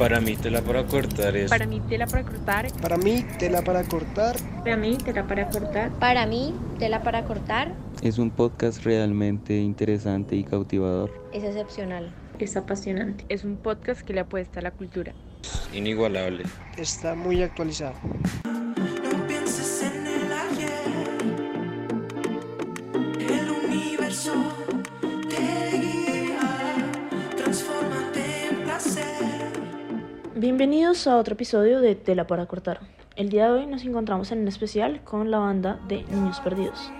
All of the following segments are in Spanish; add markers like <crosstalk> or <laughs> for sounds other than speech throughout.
Para mí tela para cortar es... Para mí tela para cortar. Para mí tela para cortar. Para mí tela para cortar. Para mí tela para cortar. Es un podcast realmente interesante y cautivador. Es excepcional. Es apasionante. Es un podcast que le apuesta a la cultura. Inigualable. Está muy actualizado. Bienvenidos a otro episodio de Tela para cortar. El día de hoy nos encontramos en un especial con la banda de Niños Perdidos.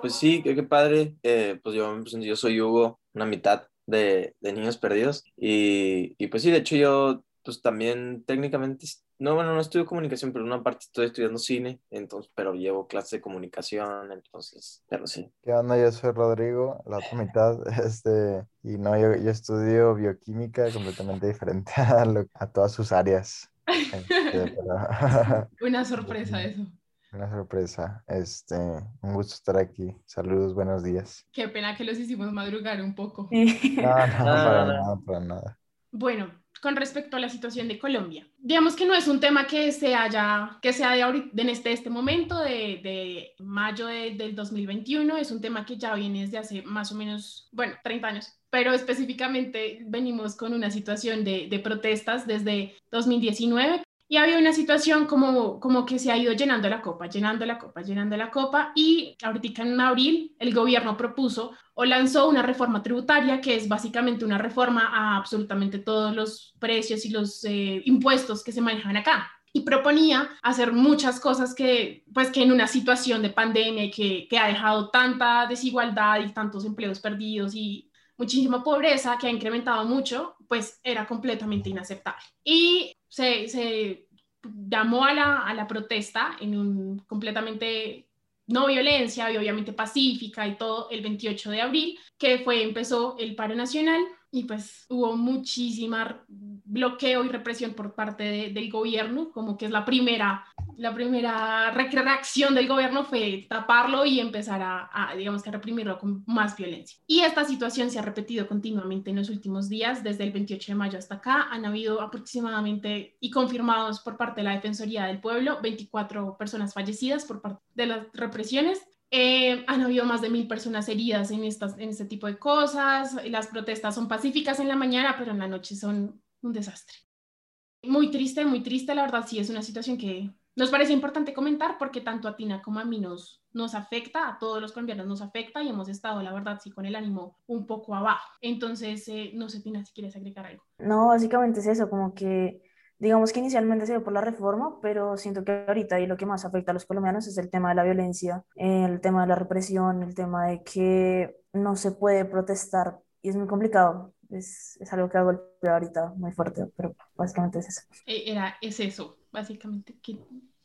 Pues sí, qué, qué padre. Eh, pues yo presento, yo soy Hugo, una mitad de, Niños Perdidos. Y, pues sí, de hecho yo pues también técnicamente, no, bueno, no estudio comunicación, pero una parte estoy estudiando cine, entonces, pero llevo clase de comunicación, entonces, pero sí. ¿Qué onda? Yo soy Rodrigo, la otra mitad, <laughs> este, y no, yo, yo estudio bioquímica completamente diferente a, lo, a todas sus áreas. Este, <laughs> pero... <laughs> Una sorpresa eso. Una sorpresa. Este, un gusto estar aquí. Saludos, buenos días. Qué pena que los hicimos madrugar un poco. No, no, para nada, para nada. Bueno, con respecto a la situación de Colombia, digamos que no es un tema que se haya, que sea de ahorita, en este, este momento de, de mayo de, del 2021, es un tema que ya viene desde hace más o menos, bueno, 30 años, pero específicamente venimos con una situación de, de protestas desde 2019 y había una situación como, como que se ha ido llenando la copa, llenando la copa, llenando la copa. Y ahorita en abril el gobierno propuso o lanzó una reforma tributaria que es básicamente una reforma a absolutamente todos los precios y los eh, impuestos que se manejan acá. Y proponía hacer muchas cosas que, pues, que en una situación de pandemia que, que ha dejado tanta desigualdad y tantos empleos perdidos y muchísima pobreza que ha incrementado mucho, pues era completamente inaceptable. Y se, se llamó a la, a la, protesta en un completamente no violencia y obviamente pacífica y todo el 28 de abril, que fue, empezó el paro nacional y pues hubo muchísima bloqueo y represión por parte de, del gobierno, como que es la primera, la primera reacción del gobierno fue taparlo y empezar a, a, digamos que a reprimirlo con más violencia. Y esta situación se ha repetido continuamente en los últimos días, desde el 28 de mayo hasta acá, han habido aproximadamente y confirmados por parte de la Defensoría del Pueblo 24 personas fallecidas por parte de las represiones, eh, han habido más de mil personas heridas en, estas, en este tipo de cosas. Las protestas son pacíficas en la mañana, pero en la noche son un desastre. Muy triste, muy triste, la verdad, sí es una situación que nos parece importante comentar porque tanto a Tina como a mí nos, nos afecta, a todos los colombianos nos afecta y hemos estado, la verdad, sí, con el ánimo un poco abajo. Entonces, eh, no sé, Tina, si quieres agregar algo. No, básicamente es eso, como que digamos que inicialmente se dio por la reforma, pero siento que ahorita y lo que más afecta a los colombianos es el tema de la violencia, el tema de la represión, el tema de que no se puede protestar y es muy complicado. Es, es algo que ha golpeado ahorita muy fuerte, pero básicamente es eso. Era, es eso, básicamente.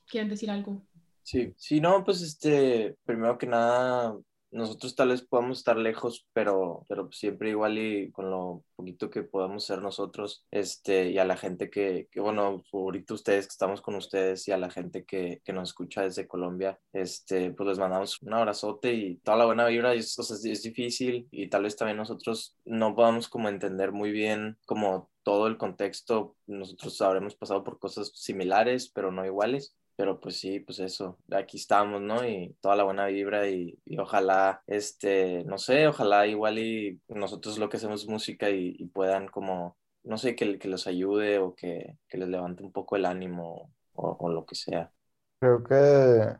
¿Quieren decir algo? Sí, sí, no, pues este, primero que nada, nosotros tal vez podamos estar lejos, pero, pero siempre igual y con lo poquito que podamos ser nosotros, este, y a la gente que, que, bueno, ahorita ustedes que estamos con ustedes y a la gente que, que nos escucha desde Colombia, este, pues les mandamos un abrazote y toda la buena vibra, y, o sea, es, es difícil y tal vez también nosotros no podamos como entender muy bien como todo el contexto, nosotros habremos pasado por cosas similares, pero no iguales, pero pues sí, pues eso, aquí estamos, ¿no? Y toda la buena vibra y, y, ojalá, este, no sé, ojalá igual y nosotros lo que hacemos música y, y puedan como, no sé, que, que los ayude o que, que, les levante un poco el ánimo o, o, lo que sea. Creo que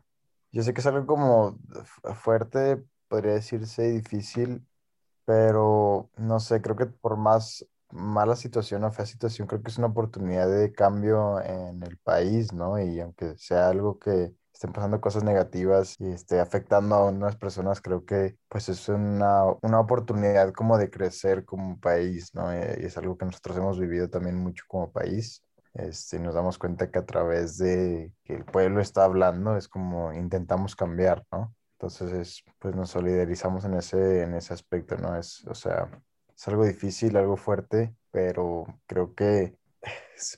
yo sé que es algo como fuerte, podría decirse difícil, pero no sé, creo que por más mala situación o fea situación, creo que es una oportunidad de cambio en el país, ¿no? Y aunque sea algo que estén pasando cosas negativas y esté afectando a unas personas, creo que pues es una, una oportunidad como de crecer como país, ¿no? Y es algo que nosotros hemos vivido también mucho como país. Este, nos damos cuenta que a través de que el pueblo está hablando es como intentamos cambiar, ¿no? Entonces, pues nos solidarizamos en ese, en ese aspecto, ¿no? Es, o sea, es algo difícil, algo fuerte, pero creo que,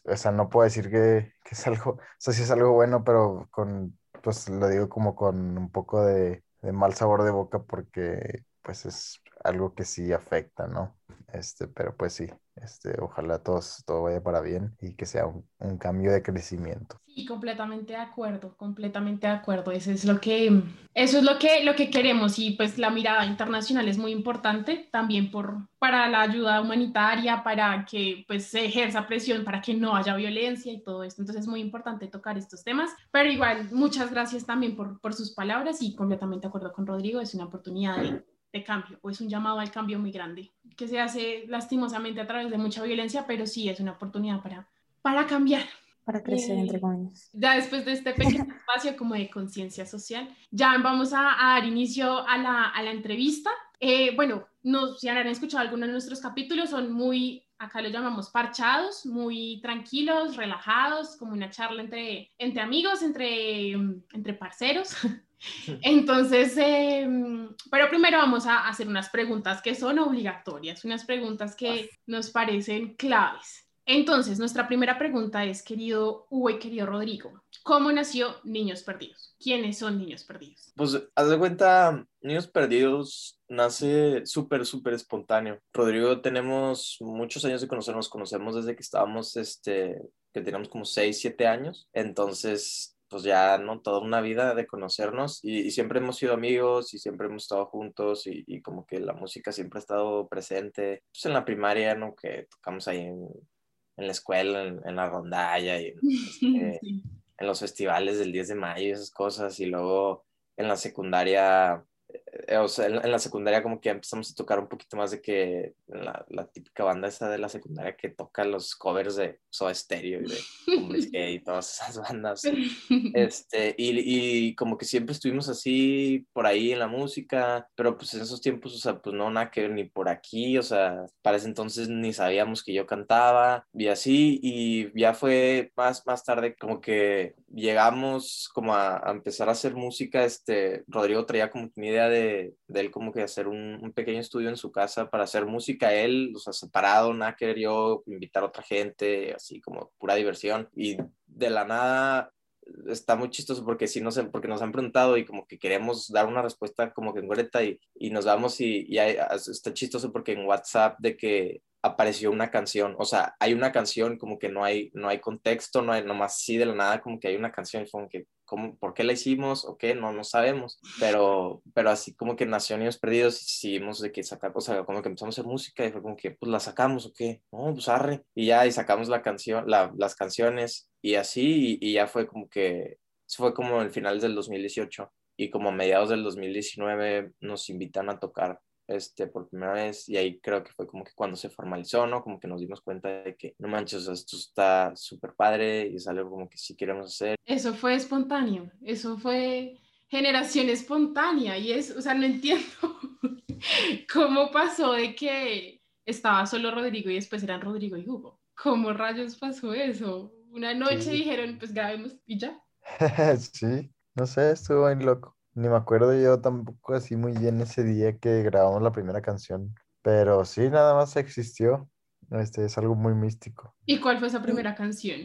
o sea, no puedo decir que, es algo, o sea, sí es algo bueno, pero con, pues lo digo como con un poco de, de mal sabor de boca porque pues es algo que sí afecta, ¿no? Este, pero pues sí, este, ojalá todos, todo vaya para bien y que sea un, un cambio de crecimiento. Sí, completamente de acuerdo, completamente de acuerdo. Eso es lo que, eso es lo que, lo que queremos y pues la mirada internacional es muy importante también por, para la ayuda humanitaria, para que pues se ejerza presión, para que no haya violencia y todo esto. Entonces es muy importante tocar estos temas, pero igual muchas gracias también por, por sus palabras y completamente de acuerdo con Rodrigo, es una oportunidad de, de cambio o es un llamado al cambio muy grande que se hace lastimosamente a través de mucha violencia, pero sí es una oportunidad para, para cambiar. Para crecer, entre comillas. Ya después de este pequeño <laughs> espacio como de conciencia social, ya vamos a, a, dar inicio a la, a la entrevista. Eh, bueno, no, si han escuchado algunos de nuestros capítulos, son muy, acá lo llamamos parchados, muy tranquilos, relajados, como una charla entre, entre amigos, entre, entre parceros. <laughs> <laughs> Entonces, eh, pero primero vamos a hacer unas preguntas que son obligatorias, unas preguntas que nos parecen claves. Entonces, nuestra primera pregunta es, querido Hugo y querido Rodrigo, ¿cómo nació Niños Perdidos? ¿Quiénes son Niños Perdidos? Pues, haz de cuenta, Niños Perdidos nace súper, súper espontáneo. Rodrigo, tenemos muchos años de conocernos, conocemos desde que estábamos, este, que teníamos como 6, 7 años. Entonces, pues ya, ¿no? Toda una vida de conocernos y, y siempre hemos sido amigos y siempre hemos estado juntos y, y, como que la música siempre ha estado presente. Pues en la primaria, ¿no? Que tocamos ahí en, en la escuela, en, en la rondalla y <laughs> este, sí. en los festivales del 10 de mayo y esas cosas. Y luego en la secundaria, o sea, en, en, la secundaria como que empezamos a tocar un poquito más de que la, la, típica banda esa de la secundaria que toca los covers de Soda Stereo y de <laughs> y todas esas bandas. <laughs> Este, y, y como que siempre estuvimos así por ahí en la música, pero pues en esos tiempos, o sea, pues no nada que ver ni por aquí, o sea, para ese entonces ni sabíamos que yo cantaba y así, y ya fue más, más tarde como que llegamos como a, a empezar a hacer música, este, Rodrigo traía como una idea de, de él como que hacer un, un, pequeño estudio en su casa para hacer música, él, o sea, separado, nada que ver yo, invitar a otra gente, así como pura diversión, y de la nada está muy chistoso porque sí nos, porque nos han preguntado y como que queremos dar una respuesta como que en güereta y, y nos vamos y, y hay, está chistoso porque en WhatsApp de que apareció una canción, o sea, hay una canción como que no hay, no hay contexto, no hay nomás sí de la nada, como que hay una canción, como que, ¿cómo, ¿por qué la hicimos o qué? No, no sabemos, pero, pero así como que nació Niños Perdidos y seguimos de que sacar, o sea, como que empezamos a hacer música y fue como que, pues la sacamos o qué, no, pues arre, y ya, y sacamos la canción, la, las canciones y así, y, y ya fue como que, fue como el final del 2018 y como a mediados del 2019 nos invitan a tocar este, por primera vez y ahí creo que fue como que cuando se formalizó, ¿no? Como que nos dimos cuenta de que, no manches, esto está súper padre y es algo como que sí queremos hacer. Eso fue espontáneo, eso fue generación espontánea y es, o sea, no <laughs> entiendo cómo pasó de que estaba solo Rodrigo y después eran Rodrigo y Hugo. ¿Cómo rayos pasó eso? Una noche sí. dijeron, pues grabemos y ya. <laughs> sí, no sé, estuvo bien loco. Ni me acuerdo yo tampoco así muy bien ese día que grabamos la primera canción, pero sí, nada más existió. Este es algo muy místico. ¿Y cuál fue esa primera canción?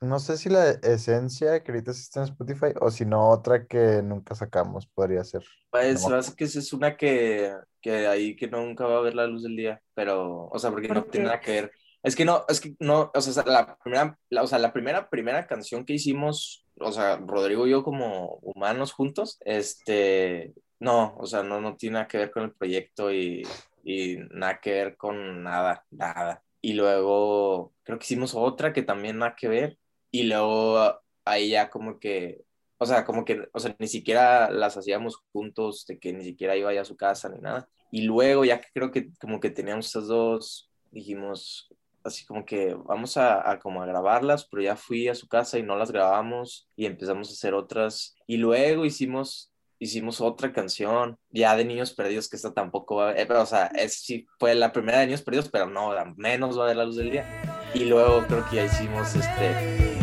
No sé si la esencia que ahorita está en Spotify o si no otra que nunca sacamos podría ser. Pues no. que es una que, que ahí que nunca va a ver la luz del día, pero, o sea, porque ¿Por no qué? tiene nada que ver. Es que no, es que no, o sea, la primera, la, o sea, la primera, primera canción que hicimos o sea, Rodrigo y yo como humanos juntos, este, no, o sea, no, no tiene nada que ver con el proyecto y, y nada que ver con nada, nada. Y luego creo que hicimos otra que también nada que ver y luego ahí ya como que, o sea, como que, o sea, ni siquiera las hacíamos juntos, de que ni siquiera iba a su casa ni nada. Y luego ya que creo que como que teníamos estas dos, dijimos, así como que vamos a, a, como a grabarlas, pero ya fui a su casa y no las grabamos y empezamos a hacer otras y luego hicimos hicimos otra canción ya de Niños Perdidos que esta tampoco va a ver, o sea, es sí fue la primera de Niños Perdidos, pero no, menos va a ver la luz del día. Y luego creo que ya hicimos este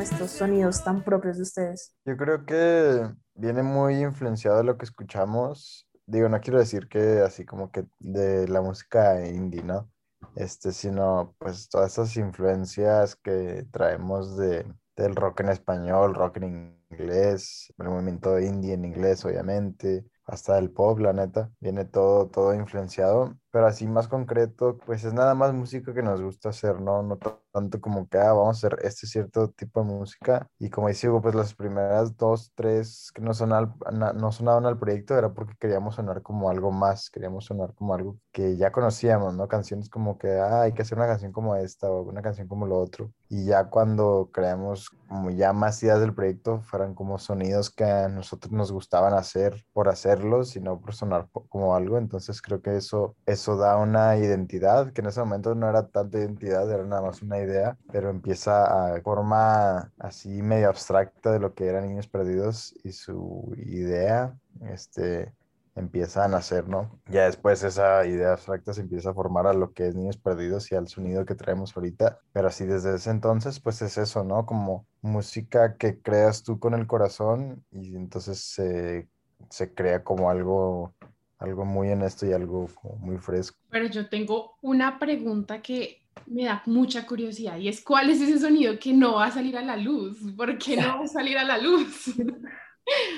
estos sonidos tan propios de ustedes. Yo creo que viene muy influenciado de lo que escuchamos digo, no quiero decir que así como que de la música indie, ¿no? Este, sino pues todas esas influencias que traemos de, del rock en español, rock en inglés, el movimiento indie en inglés, obviamente, hasta el pop, la neta, viene todo, todo influenciado, pero así más concreto, pues es nada más música que nos gusta hacer, ¿no? No tanto como que, ah, vamos a hacer este cierto tipo de música, y como dice Hugo, pues las primeras dos, tres que no, sonaban, no sonaban al proyecto era porque queríamos sonar como algo más, queríamos sonar como algo que ya conocíamos, ¿no? Canciones como que, ah, hay que hacer una canción como esta o una canción como lo otro, y ya cuando creamos como ya más ideas del proyecto, fueran como sonidos que a nosotros nos gustaban hacer por hacerlos, sino por sonar como algo, entonces creo que eso, eso da una identidad, que en ese momento no era tanta identidad, era nada más una idea, pero empieza a forma así medio abstracta de lo que eran Niños Perdidos y su idea, este, empieza a nacer, ¿no? Ya después esa idea abstracta se empieza a formar a lo que es Niños Perdidos y al sonido que traemos ahorita, pero así desde ese entonces, pues es eso, ¿no? Como música que creas tú con el corazón y entonces se, se crea como algo algo muy honesto y algo muy fresco. Pero yo tengo una pregunta que me da mucha curiosidad y es cuál es ese sonido que no va a salir a la luz. ¿Por qué no va a salir a la luz? <laughs>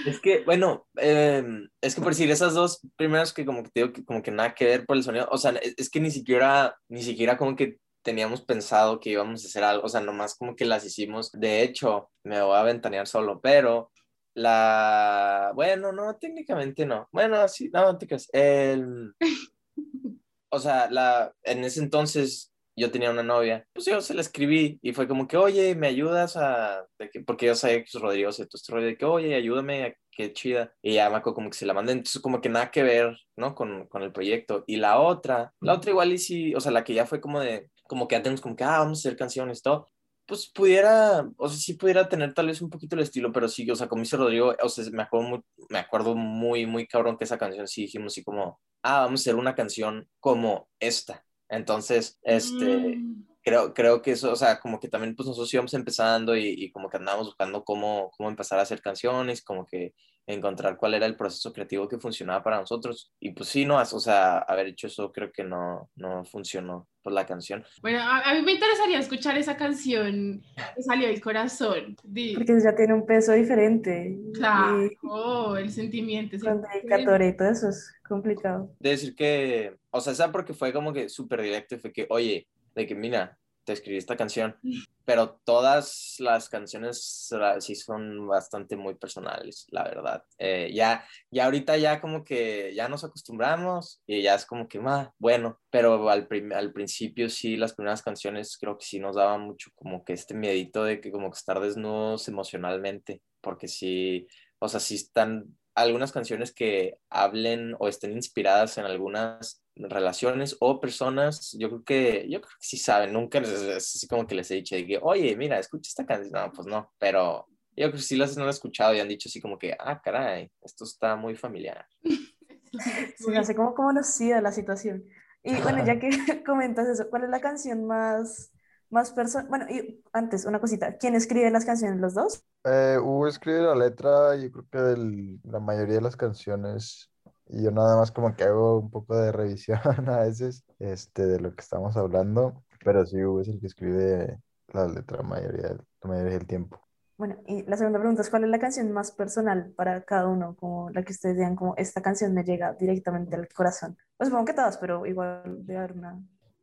Es que, bueno, em, es que por decir esas dos primeras que como que digo que como que nada que ver por el sonido, o sea, es, que ni siquiera, ni siquiera como que teníamos pensado que íbamos a hacer algo, o sea, nomás como que las hicimos. De hecho, me voy a ventanear solo, pero la, bueno, no, técnicamente no. Bueno, sí, no, te El, <laughs> o sea, la, en ese entonces yo tenía una novia, pues yo se la escribí y fue como que, oye, ¿me ayudas a...? porque yo sabía que es Rodrigo, entonces Rodrigo de que, oye, ayúdame, qué chida. Y ya me acuerdo como que se la mandé, entonces como que nada que ver, ¿no? Con, con el proyecto. Y la otra, la otra igual y sí, o sea, la que ya fue como de, como que ya tenemos como que, ah, vamos a hacer canciones, todo pues pudiera, o sea, sí pudiera tener tal vez un poquito el estilo, pero sí, o sea, como dice Rodrigo, o sea, me acuerdo muy, me acuerdo muy, muy cabrón que esa canción sí dijimos así como, ah, vamos a hacer una canción como esta, entonces, este, mm. Creo, creo que eso, o sea, como que también pues nosotros íbamos empezando y, y, como que andábamos buscando cómo, cómo empezar a hacer canciones, como que encontrar cuál era el proceso creativo que funcionaba para nosotros. Y pues sí, no, o sea, haber hecho eso creo que no, no funcionó por la canción. Bueno, a, mí me interesaría escuchar esa canción que salió del corazón. Porque ya tiene un peso diferente. Claro, oh, el sentimiento. Con dedicatoria y todo eso es complicado. De decir que, o sea, esa porque fue como que súper directo, fue que, oye, de que mira, te escribí esta canción, pero todas las canciones sí son bastante muy personales, la verdad. Eh, ya, ya ahorita ya como que ya nos acostumbramos y ya es como que, más bueno, pero al, al principio sí, las primeras canciones creo que sí nos daba mucho como que este miedito de que como que estar desnudos emocionalmente, porque sí, o sea, sí están algunas canciones que hablen o estén inspiradas en algunas relaciones o personas, yo creo que, yo creo que sí saben, nunca es así como que les he dicho de que, oye, mira, escucha esta canción, no, pues no, pero yo creo que sí las han escuchado y han dicho así como que, ah, caray, esto está muy familiar. <laughs> Sí, no sé cómo conocida la situación. Y bueno, ya <laughs> que <laughs> comentas eso, ¿cuál es la canción más más personas. Bueno, y antes, una cosita. ¿Quién escribe las canciones? ¿Los dos? Eh, Hugo escribe la letra, yo creo que de la mayoría de las canciones. Y yo nada más como que hago un poco de <laughs> revisión a veces este, de lo que estamos hablando. Pero sí, Hugo es el que escribe la letra la mayoría, la mayoría del tiempo. Bueno, y la segunda pregunta es, ¿cuál es la canción más personal para cada uno? Como la que ustedes digan, como esta canción me llega directamente al corazón. Pues supongo que todas, pero igual de haber una...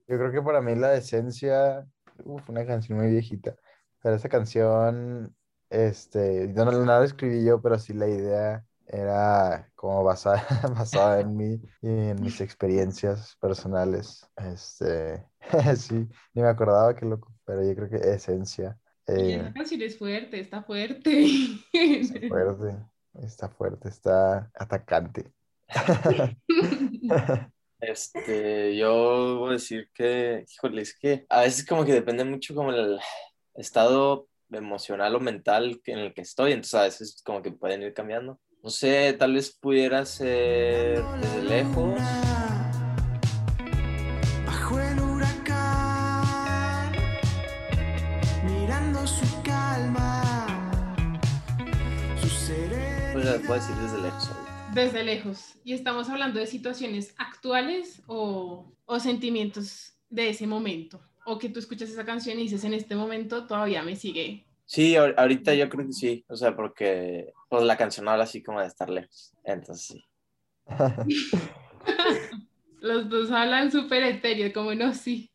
Yo creo que para mí la esencia uf, una canción muy viejita. Pero esa canción, este, no, no la escribí yo, pero sí la idea era como basada, <laughs> basada en mí y en mis experiencias personales. Este, <laughs> sí, ni me acordaba qué loco, pero yo creo que esencia. Eh, esa canción es fuerte, está fuerte. Está fuerte, está fuerte, está atacante. <laughs> Este, yo voy a decir que, híjole, es que a veces como que depende mucho como el estado emocional o mental en el que estoy, entonces a veces como que pueden ir cambiando. No sé, tal vez pudiera ser desde lejos. Bajo el huracán, mirando su calma, su cerebro. Pues puedo decir desde lejos. Desde lejos. ¿Y estamos hablando de situaciones actuales o, o, sentimientos de ese momento? O que tú escuchas esa canción y dices, en este momento todavía me sigue Sí, ahor- ahorita yo creo que sí, o sea, porque pues la canción habla así como de estar lejos, entonces sí. <laughs> Los dos hablan súper etéreo, como no, sí.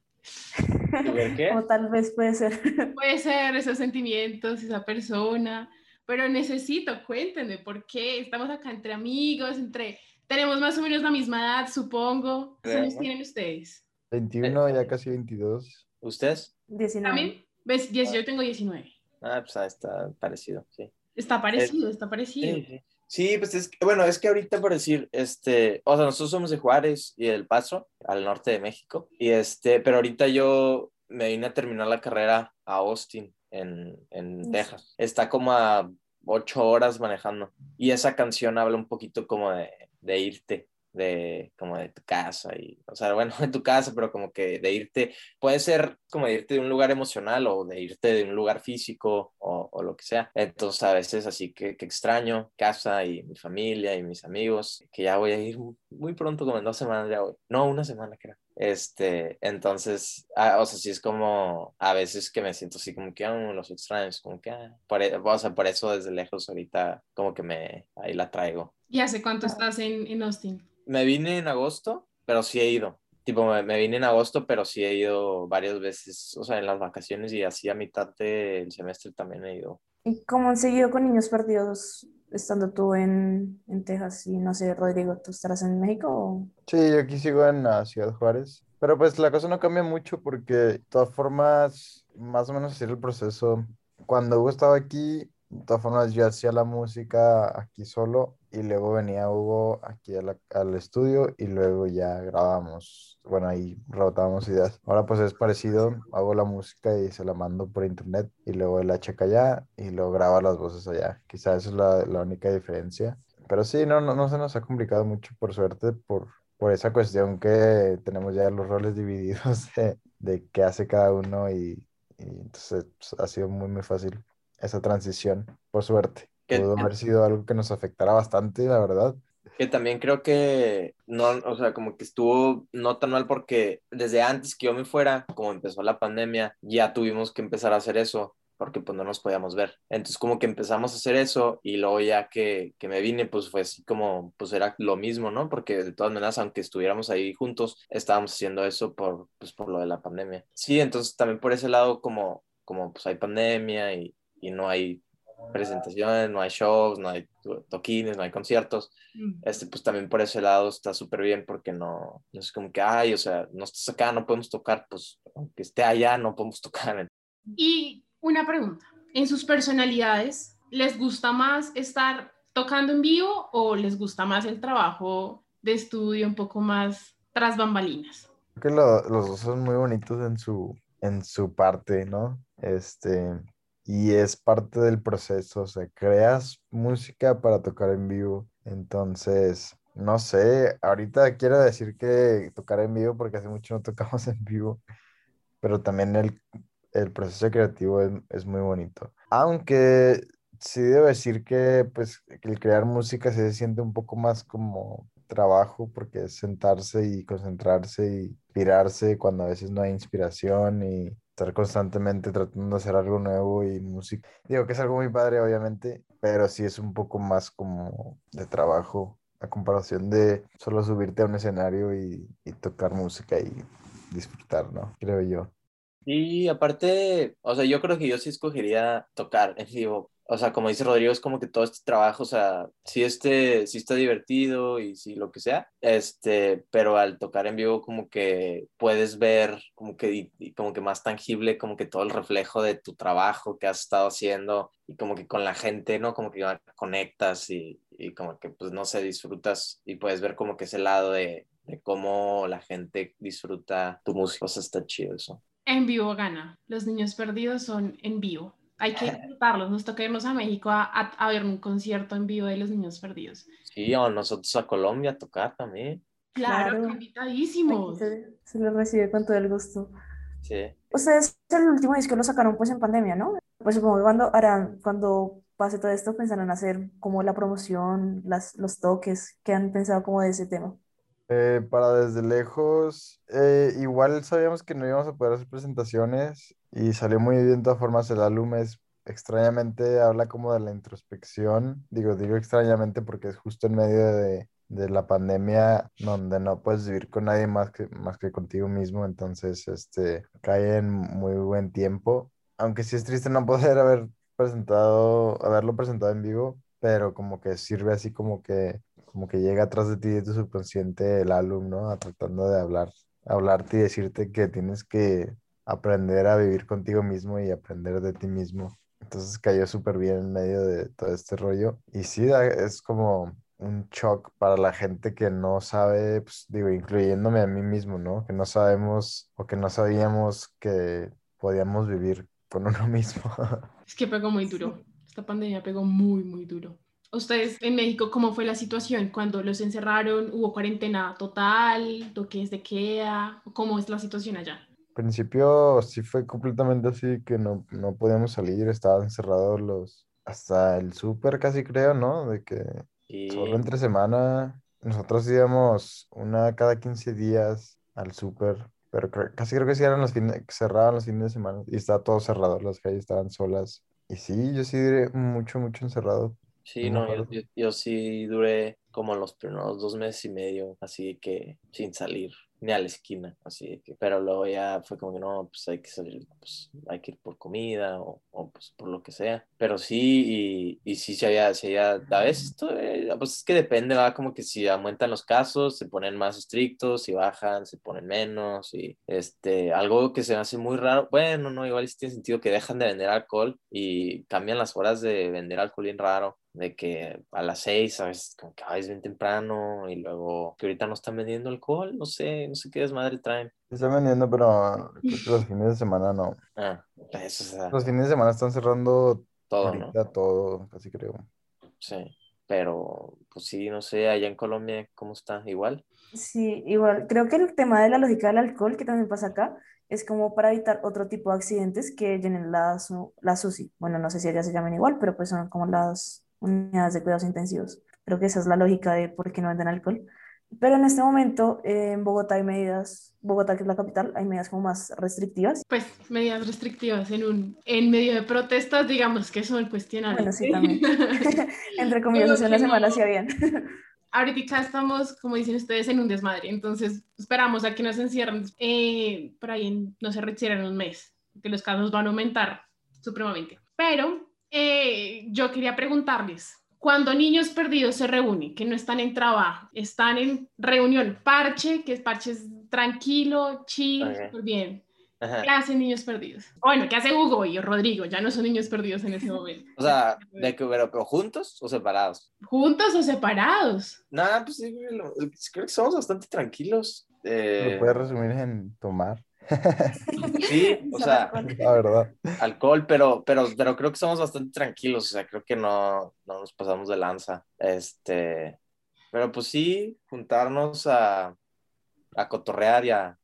¿Y <laughs> ver qué? O tal vez puede ser. Puede ser esos sentimientos, esa persona, pero necesito, cuéntenme, ¿por qué? Estamos acá entre amigos, entre... Tenemos más o menos la misma edad, supongo. ¿Cuántos años tienen ustedes? 21, ya casi 22. ¿Ustedes? 19. ¿También? ¿Ves? Diez- Yo tengo 19. Ah, pues ah, está parecido, sí. Está parecido, está parecido. Sí, sí. Sí, pues es que, bueno, es que ahorita por decir, este, o sea, nosotros somos de Juárez y del Paso, al norte de México, y este, pero ahorita yo me vine a terminar la carrera a Austin, en, en. Texas. Está como a ocho horas manejando, y esa canción habla un poquito como de, de irte, de como de tu casa, y, o sea, bueno, <laughs> de tu casa, pero como que de irte, puede ser como de irte de un lugar emocional o de irte de un lugar físico o, o lo que sea. Entonces a veces así que, que extraño casa y mi familia y mis amigos, que ya voy a ir muy pronto, como en dos semanas ya voy. No, una semana creo. Este, entonces, ah, o sea, sí es como a veces que me siento así como que ah, los extraños, como que, ah, por, e- o sea, por eso desde lejos ahorita como que me, ahí la traigo. ¿Y hace cuánto estás en, en Austin? Me vine en agosto, pero sí he ido. Tipo, me, me vine en agosto, pero sí he ido varias veces, o sea, en las vacaciones y así a mitad del semestre también he ido. ¿Y cómo han seguido con niños perdidos estando tú en, en Texas? Y no sé, Rodrigo, ¿tú estarás en México? o- Sí, yo aquí sigo en la Ciudad Juárez, pero pues la cosa no cambia mucho porque de todas formas, más o menos así era el proceso. Cuando Hugo estaba aquí, de todas formas yo hacía la música aquí solo y luego venía Hugo aquí al estudio y luego ya grabábamos, bueno, ahí rebotábamos ideas. Ahora pues es parecido, hago la música y se la mando por internet y luego la checa allá y luego graba las voces allá. Quizás esa es la, la única diferencia. Pero sí, no, no, no se nos ha complicado mucho, por suerte, por, por esa cuestión que tenemos ya los roles divididos <laughs> de, de qué hace cada uno y, y entonces pues, ha sido muy, muy fácil esa transición, por suerte. Que- Pudo haber sido algo que nos afectara bastante, la verdad. Que también creo que no, o sea, como que estuvo no tan mal porque desde antes que yo me fuera, como empezó la pandemia, ya tuvimos que empezar a hacer eso porque pues no nos podíamos ver. Entonces como que empezamos a hacer eso y luego ya que, que me vine, pues fue así como, pues era lo mismo, ¿no? Porque de todas maneras, aunque estuviéramos ahí juntos, estábamos haciendo eso por, pues por lo de la pandemia. Sí, entonces también por ese lado como, como pues hay pandemia y, y no hay presentaciones, no hay shows, no hay to- toquines, no hay conciertos este, pues también por ese lado está súper bien porque no, no es como que, ay, o sea, no estás acá, no podemos tocar, pues aunque esté allá, no podemos tocar. Y una pregunta, ¿en sus personalidades les gusta más estar tocando en vivo o les gusta más el trabajo de estudio un poco más tras bambalinas? Creo que lo- los dos son muy bonitos en su, en su parte, ¿no? Este, y es parte del proceso, o sea, creas música para tocar en vivo. Entonces, no sé, ahorita quiero decir que tocar en vivo porque hace mucho no tocamos <laughs> en vivo, pero también el, el proceso creativo es, es muy bonito. Aunque sí debo decir que pues el crear música se siente un poco más como trabajo porque es sentarse y concentrarse y inspirarse cuando a veces no hay inspiración y estar constantemente tratando de hacer algo nuevo y música. Digo que es algo muy padre, obviamente, pero sí es un poco más como de trabajo a comparación de solo subirte a un escenario y, y tocar música y disfrutar, ¿no? Creo yo. Y aparte, o sea, yo creo que yo sí escogería tocar en vivo. O sea, como dice Rodrigo, es como que todo este trabajo, o sea, sí, este, sí está divertido y sí lo que sea, este, pero al tocar en vivo como que puedes ver como que, y- y como que más tangible, como que todo el reflejo de tu trabajo que has estado haciendo y como que con la gente, ¿no? Como que conectas y, y como que, pues, no sé, disfrutas y puedes ver como que ese lado de, de cómo la gente disfruta tu música. O sea, está chido eso. En vivo gana. Los niños perdidos son en vivo. Hay que <laughs> disfrutarlos. Nos toca irnos a México a, a- a ver un concierto en vivo de los niños perdidos. Sí, o nosotros a Colombia a tocar también. Claro, Claro. invitadísimos. Se, se les recibe con todo el gusto. Sí. Ustedes el último disco lo sacaron pues en pandemia, ¿no? Pues supongo que cuando harán, cuando pase todo esto pensarán hacer como la promoción, las, los toques, que han pensado como de ese tema? Eh, para desde lejos, eh, igual sabíamos que no íbamos a poder hacer presentaciones y salió muy bien de todas formas el álbum es extrañamente habla como de la introspección. Digo, digo extrañamente porque es justo en medio de, de la pandemia donde no puedes vivir con nadie más que, más que contigo mismo. Entonces, este, cae en muy buen tiempo. Aunque sí es triste no poder <laughs> haber presentado, haberlo presentado en vivo, pero como que sirve así como que, como que llega atrás de ti de tu subconsciente el álbum, ¿no? Tratando de hablar, hablarte y decirte que tienes que aprender a vivir contigo mismo y aprender de ti mismo. Entonces cayó súper bien en medio de todo este rollo. Y sí, es como un shock para la gente que no sabe, pues, digo, incluyéndome a mí mismo, ¿no? Que no sabemos o que no sabíamos que podíamos vivir con uno <laughs> mismo. Es que pegó muy duro. Esta pandemia pegó muy, muy duro. Ustedes en México, ¿cómo fue la situación cuando los encerraron? ¿Hubo cuarentena total? ¿Toques de queda? ¿Cómo es la situación allá? Principio sí fue completamente así que no, no podíamos salir, estaban cerrados los, hasta el súper casi creo, ¿no? De que Y solo entre semana nosotros íbamos una cada 15 días al súper, pero casi creo que sí eran los fines, cerraban los fines de semana y estaba todo cerrado, las calles estaban solas. Y sí, yo sí diré mucho, mucho encerrado. Sí, No yo, yo, yo sí duré como los primeros dos meses y medio, así que sin salir ni a la esquina, así que, pero luego ya fue como que no, pues hay que salir, pues hay que ir por comida o, o pues por lo que sea, pero sí, y, y sí se había, se había, a veces, esto, eh, pues es que depende, va como que si aumentan los casos, se ponen más estrictos, si bajan, se ponen menos, y este, algo que se hace muy raro, bueno, no, igual sí tiene sentido que dejan de vender alcohol y cambian las horas de vender alcohol bien raro de que a las seis, veces como que veces bien temprano y luego que ahorita no están vendiendo alcohol, no sé, no sé qué desmadre traen. Sí Están vendiendo, pero los fines de semana no. Ah, pues, o sea, Los fines de semana están cerrando todo, ¿no? ahorita todo, casi creo. Sí, pero pues sí, no sé, allá en Colombia, ¿cómo está? ¿Igual? Sí, igual, creo que el tema de la lógica del alcohol, que también pasa acá, es como para evitar otro tipo de accidentes que llenen las, las UCI. Bueno, no sé si allá se llaman igual, pero pues son como las unidades de cuidados intensivos. Creo que esa es la lógica de por qué no venden alcohol. Pero en este momento eh, en Bogotá hay medidas, Bogotá que es la capital, hay medidas como más restrictivas. Pues medidas restrictivas en un en medio de protestas, digamos que son cuestionables. Bueno, sí, también. <laughs> Entre comillas, una que semana hacía bien. Ahorita estamos, como dicen ustedes, en un desmadre, entonces esperamos a que nos encierren eh, por ahí, en, no se retiren un mes, que los casos van a aumentar supremamente. Pero eh, yo quería preguntarles, cuando niños perdidos se reúnen, que no están en trabajo, están en reunión, parche, que es parche es tranquilo, chill, Ok. súper bien. Ajá. ¿Qué hacen niños perdidos? Bueno, ¿qué hace Hugo y Rodrigo? Ya no son niños perdidos en ese momento. O sea, de que, pero, pero juntos o separados. ¿Juntos o separados? Nada, pues sí, lo- creo que somos bastante tranquilos. Lo Eh, puedes resumir en tomar, sí, <laughs> o sea, la verdad. alcohol, pero, pero, pero creo que somos bastante tranquilos, o sea, creo que no, no nos pasamos de lanza. Este, pero pues sí, juntarnos a, a cotorrear y a,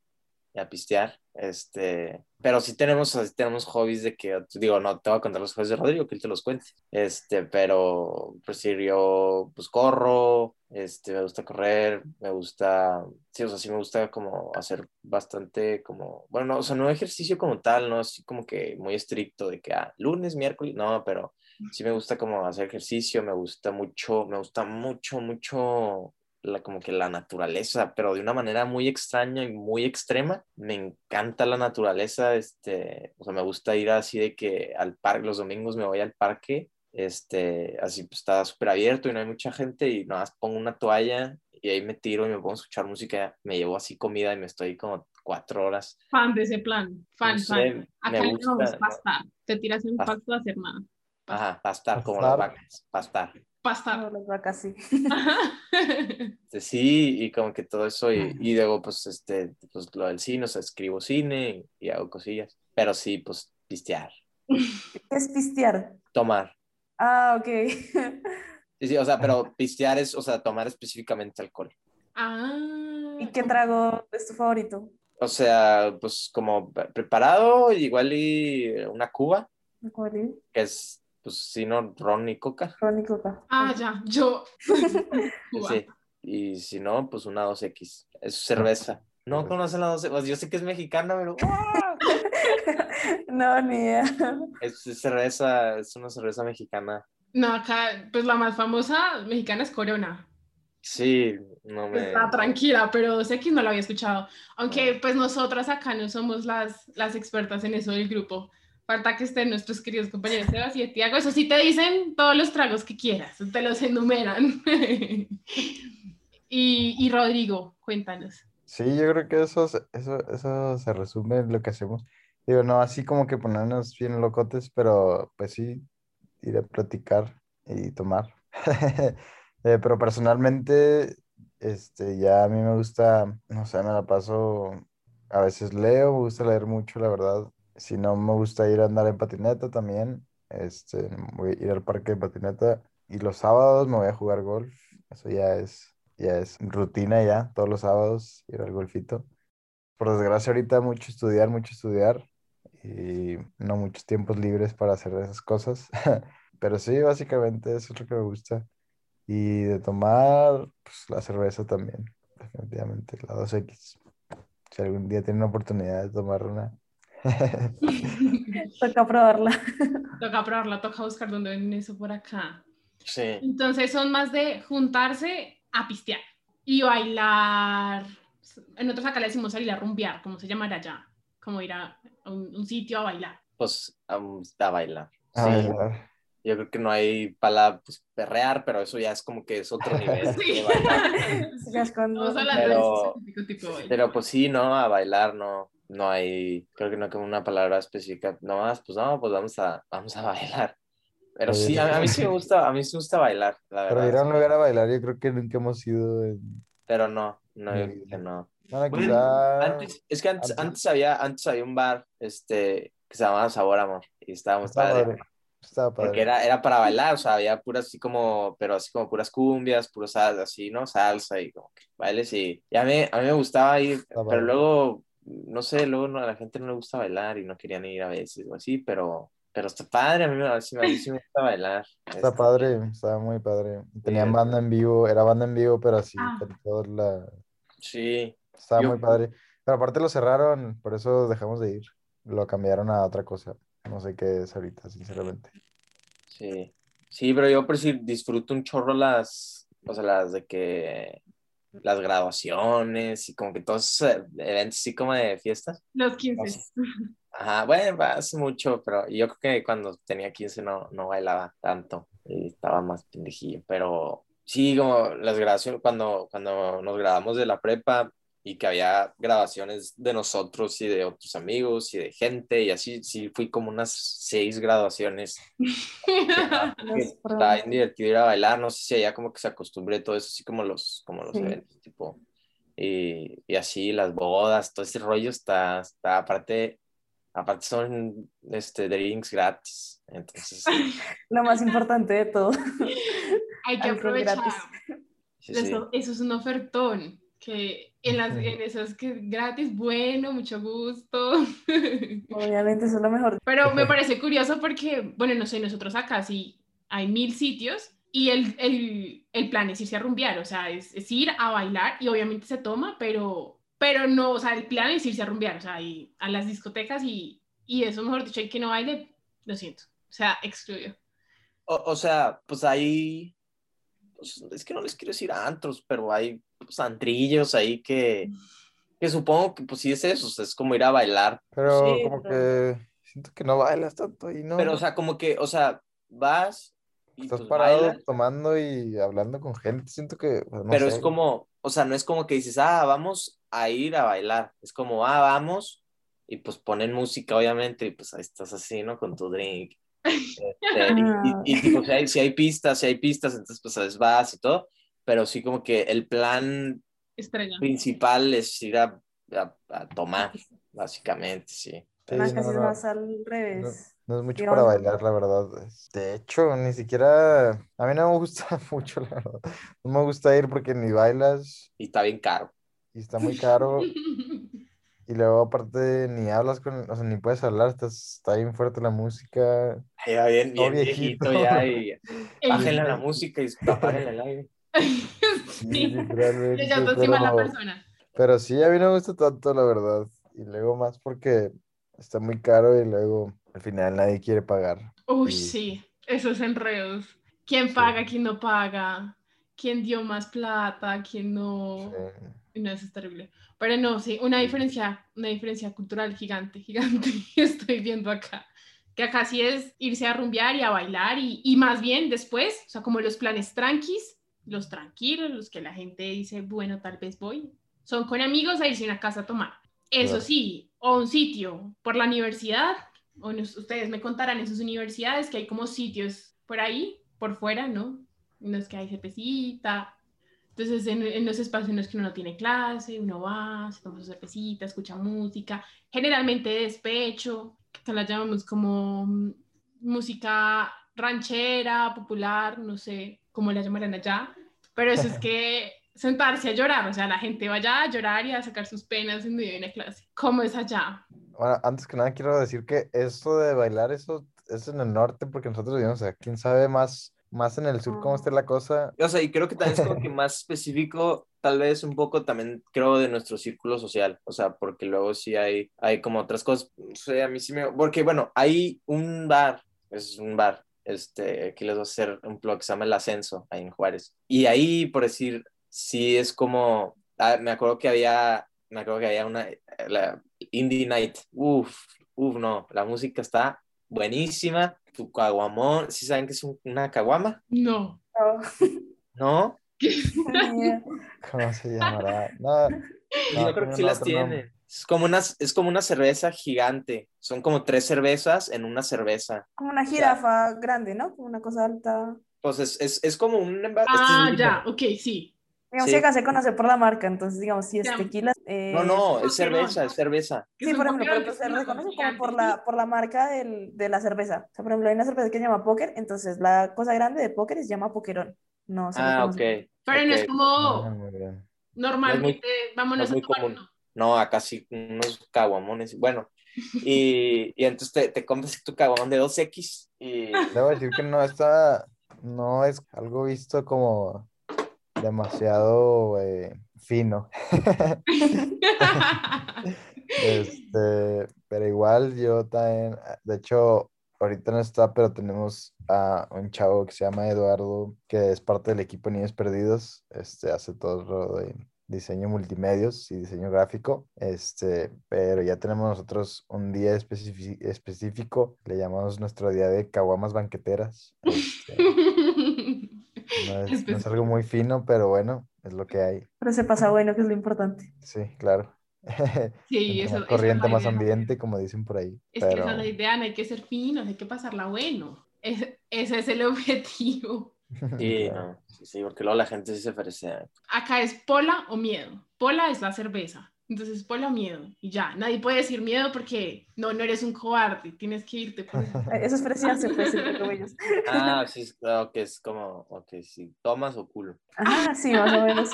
y a pistear. Este, pero sí tenemos, sí tenemos hobbies de que, digo, no te voy a contar los hobbies de Rodrigo, que él te los cuente. Este, pero pues sí, yo pues corro, este, me gusta correr, me gusta, sí, o sea, sí me gusta como hacer bastante como, bueno, no, o sea, no ejercicio como tal, no así como que muy estricto de que, ah, lunes, miércoles, no, pero sí me gusta como hacer ejercicio, me gusta mucho, me gusta mucho, mucho la, como que la naturaleza, pero de una manera muy extraña y muy extrema. Me encanta la naturaleza, este, o sea, me gusta ir así de que al parque, los domingos me voy al parque, este, así pues está súper abierto y no hay mucha gente y nada más pongo una toalla y ahí me tiro y me pongo a escuchar música, me llevo así comida y me estoy como cuatro horas. Fan de ese plan, fan, No sé, fan. Acá me gusta, ¿no? pastar. Te tiras en un Pas- pacto a hacer nada. Ajá, pastar como las Pastar. vacas, pastar. Pastar. No, las vacas sí. Ajá. <laughs> Este, sí, y como que todo eso, y, y luego pues, este, pues lo del cine, o sea, escribo cine y, y hago cosillas, pero sí, pues pistear, ¿Qué es pistear? tomar. Ah, ok. <laughs> Sí, sí, o sea, pero pistear es, o sea, tomar específicamente alcohol. ah, ¿Y qué trago es tu favorito? O sea, pues como pre- preparado, igual y una cuba, ¿Cuál es? que es, pues si no, ron y coca. Ron y coca. ah, ya, yo. <laughs> Sí, y si no, pues una 2X, es cerveza. No conocen la 2X, pues yo sé que es mexicana, pero. <laughs> No, ni idea. Es, es cerveza, es una cerveza mexicana. No, acá, pues la más famosa mexicana es Corona. Sí, no me... Está tranquila, pero sé que no la había escuchado. Aunque pues nosotras acá no somos las, las expertas en eso del grupo. Falta que estén nuestros queridos compañeros Sebas y Tiago. Eso sí te dicen todos los tragos que quieras, te los enumeran. <laughs> y, y Rodrigo, cuéntanos. Sí, yo creo que eso, eso, eso se resume en lo que hacemos. Digo, no así como que ponernos bien locotes, pero pues sí, ir a platicar y tomar. <laughs> Eh, pero personalmente, este, ya a mí me gusta, no sé, me la paso, a veces leo, me gusta leer mucho, la verdad. Si no, me gusta ir a andar en patineta también. Este, voy a ir al parque de patineta. Y los sábados me voy a jugar golf. Eso ya es, ya es rutina ya, todos los sábados ir al golfito. Por desgracia ahorita mucho estudiar, mucho estudiar y no muchos tiempos libres para hacer esas cosas. <laughs> Pero sí, básicamente eso es lo que me gusta. Y de tomar, pues la cerveza también, definitivamente, la 2X. Si algún día tienen la oportunidad de tomar una. <laughs> Toca probarla. Toca probarla, toca buscar dónde venden eso por acá. Sí. Entonces son más de juntarse a pistear y bailar. En otros acá le decimos salir a rumbear, como se llamará allá. Como ir a un, un sitio a bailar. Pues a, a bailar. A Sí. bailar. Yo creo que no hay palabra, pues perrear, pero eso ya es como que es otro nivel <laughs> Sí. <laughs> Pero-. Pero pues sí, no, a bailar no, no hay, creo que no hay como una palabra específica, nomás, pues no, pues vamos a, vamos a <laughs> bailar. Pero sí, a, a mí sí me gusta, a mí sí me gusta bailar, la Pero ir verdad. a un lugar a bailar, yo creo que nunca hemos ido en... Pero no, no, yo creo que no. Bueno, quizá... Antes, es que antes, antes. antes había, antes había un bar, este, que se llamaba Sabor Amor, y estábamos Estaba padre. padre. Estaba padre. Porque era, era para bailar, o sea, había puras así como, pero así como puras cumbias, puras así, ¿no? Salsa y como que bailes y, y a mí, a mí me gustaba ir, Está pero padre. luego, no sé, luego no, a la gente no le gusta bailar y no querían ir a veces o así, pero, pero está padre, a mí, me- a mí sí, a mí sí me gusta bailar. Está Este, padre, estaba muy padre. Tenían Sí. banda en vivo, era banda en vivo, pero así, Ah. con toda la... Sí, Estaba Yo- muy padre. Pero aparte lo cerraron, por eso dejamos de ir. Lo cambiaron a otra cosa. No sé qué es ahorita, sinceramente. sí, sí, pero yo por si disfruto un chorro las, o sea, las de que, las graduaciones y como que todos esos eventos así como de fiestas. Los 15. Ajá, bueno, hace mucho, pero yo creo que cuando tenía 15 no, no bailaba tanto y estaba más pendejillo, pero sí, como las grabaciones, cuando, cuando nos grabamos de la prepa y que había grabaciones de nosotros y de otros amigos y de gente y así, sí, fui como unas seis graduaciones. <laughs> Estaba bien divertido ir a bailar, no sé si allá como que se acostumbre todo eso, así como los, como los Sí. eventos, tipo, y, y así las bodas, todo ese rollo está, está aparte, aparte son este, drinks gratis, entonces, <laughs> Lo más importante de todo. Hay que aprovechar. sí, sí. Eso, eso es un ofertón. Que en, las, en esas que gratis, bueno, mucho gusto. <laughs> Obviamente eso es lo mejor. Pero me parece curioso porque, bueno, no sé, nosotros acá sí hay mil sitios y el, el, el plan es irse a rumbear, o sea, es, es ir a bailar y obviamente se toma, pero, pero no, o sea, el plan es irse a rumbear, o sea, y a las discotecas y, y eso, mejor dicho, hay que no baile, lo siento, o sea, excluido. O, o sea, pues hay, pues, es que no les quiero decir antros, pero hay pues, antrillos ahí que, que supongo que pues sí es eso, o sea, es como ir a bailar, Pero Sí, como pero- que siento que no bailas tanto ahí, ¿no? pero o sea, como que, o sea, vas y Estás pues parado bailas. tomando y hablando con gente. Siento que, pues, no Pero sé. es como, o sea, no es como que dices, ah, vamos a ir a bailar. Es como, ah, vamos. Y pues ponen música, obviamente, y pues ahí estás así, ¿no? Con tu drink. <laughs> Este, y, y- y, tipo, si hay, si hay pistas, si hay pistas, entonces pues ¿sabes? vas y todo. Pero sí como que el plan Estrella. principal es ir a, a- a tomar, básicamente, sí. Sí, Más no, casi es no. más al revés. No es mucho para bailar, la verdad. De hecho, ni siquiera. A mí no me gusta <laughs> mucho, la verdad. No me gusta ir porque ni bailas Y está bien caro. y está muy caro. <laughs> Y luego, aparte, ni hablas con. O sea, ni puedes hablar. Estás, está bien fuerte la música. Ya bien, viejito, viejito. ya. Y <laughs> bájenle la música y apáguenle el aire. Sí, Sí, está encima la pero- persona. Pero sí, a mí no me gusta tanto, la verdad. Y luego más porque está muy caro y luego al final nadie quiere pagar. Uy, Y- sí, esos enredos. ¿Quién paga, quién no paga? ¿Quién dio más plata? ¿Quién no? Sí. No, eso es terrible. Pero no, sí, una diferencia, una diferencia cultural gigante, <laughs> gigante estoy viendo acá. Que acá sí es irse a rumbear y a bailar y, y más bien después, o sea, como los planes tranquis, los tranquilos, los que la gente dice, bueno, tal vez voy, son con amigos a irse a una casa a tomar. Eso Claro. sí, o un sitio por la universidad, o nos- ustedes me contarán en sus universidades que hay como sitios por ahí, por fuera, ¿no? En los que hay cervecita, entonces, en, en los espacios en los que uno no tiene clase, uno va, se toma su cervecita, escucha música, generalmente de despecho, que la llamamos como mm, música ranchera, popular, no sé cómo la llamarán allá, pero eso es <laughs> que sentarse a llorar, o sea, la gente va allá a llorar y a sacar sus penas en medio de una clase. ¿Cómo es allá? Bueno, antes que nada quiero decir que esto de bailar, eso es en el norte, porque nosotros vivimos, o sea, quién sabe más, más en el sur cómo esté la cosa. O sea, y creo que también es como que <laughs> más específico, tal vez un poco también creo de nuestro círculo social, o sea, porque luego sí hay, hay como otras cosas, no sé, a mí sí me, porque bueno, hay un bar, es un bar, este, aquí les voy a hacer un blog que se llama El Ascenso, ahí en Juárez, y ahí, por decir, sí es como, ah, me acuerdo que había, me acuerdo que había una, la Indie Night, uff, uff, no, la música está buenísima, tu caguamón, ¿sí saben que es un- una caguama? No. ¿No? <laughs> ¿Cómo se llamará? No, Y no, no creo que sí las tienen. Es como, una, es como una cerveza gigante. Son como tres cervezas en una cerveza. Como una O sea, jirafa grande, ¿no? Como una cosa alta. Pues es, es, es como un envase. Ah, ya, ok, sí. Digamos Sí. acá se conoce por la marca, entonces digamos, si es Ya. tequila. eh, No, no, es Boquerón. cerveza, es cerveza. Sí, es por ejemplo, pero es se una reconoce como por la, por la marca del, de la cerveza. O sea, por ejemplo, hay una cerveza que se llama Póker, entonces la cosa grande de Póker se llama Pokerón. No se Ah, ok. Pero no es como Ah, muy bien. normalmente, vámonos no a es muy tomar común. uno. No, acá sí, unos caguamones. Bueno, y, y entonces te, te compras tu caguamón de 2X y Debo decir que no está, no es algo visto como demasiado eh, fino. <laughs> Este, pero igual yo también, de hecho, ahorita no está, pero tenemos a un chavo que se llama Eduardo, que es parte del equipo Niños Perdidos, este, hace todo lo de diseño multimedios y diseño gráfico, este, pero ya tenemos nosotros un día específico, le llamamos nuestro día de caguamas banqueteras, este, <laughs> no es, no es algo muy fino, pero bueno, es lo que hay, Pero se pasa bueno, que es lo importante. sí, claro. <laughs> Sí, eso- es corriente, más idea. ambiente, como dicen por ahí. Es que esa es la idea, no hay que ser finos, hay que pasarla bueno. Es- ese es el <laughs> objetivo. <laughs> Sí, no, sí, sí, porque luego la gente sí se ofrece. Acá es pola o miedo. Pola es la cerveza. Entonces, pola o miedo. Y ya, nadie puede decir miedo porque no, no eres un cobarde. Tienes que irte. por eso. <laughs> Eh, Eso es preciarse, pues. Ah, <laughs> sí, claro que es como, ok, sí, tomas o culo. Ah, sí, más o menos.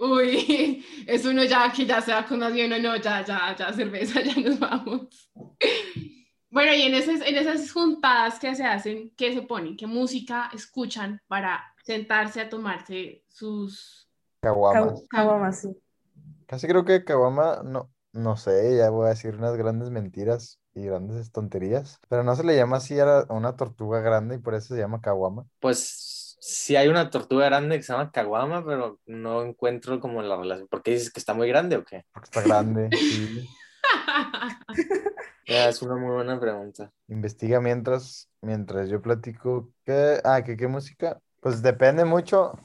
Uy, es uno ya que ya se va con más bien o no, ya, ya, ya, cerveza, ya nos vamos. Bueno, y en esas, en esas juntadas que se hacen, ¿qué se ponen? ¿Qué música escuchan para sentarse a tomarse sus... Caguamas. Caguamas, sí. Casi creo que Caguama, no, no sé, ya voy a decir unas grandes mentiras y grandes tonterías, pero no se le llama así a, la- a una tortuga grande y por eso se llama Caguama. Pues sí hay una tortuga grande que se llama caguama, pero no encuentro como la relación. ¿Por qué dices que está muy grande o qué? Porque está grande. sí. <laughs> Ya, es una muy buena pregunta. Investiga mientras, mientras yo platico. ¿Qué, ah, ¿qué, qué música? Pues depende mucho.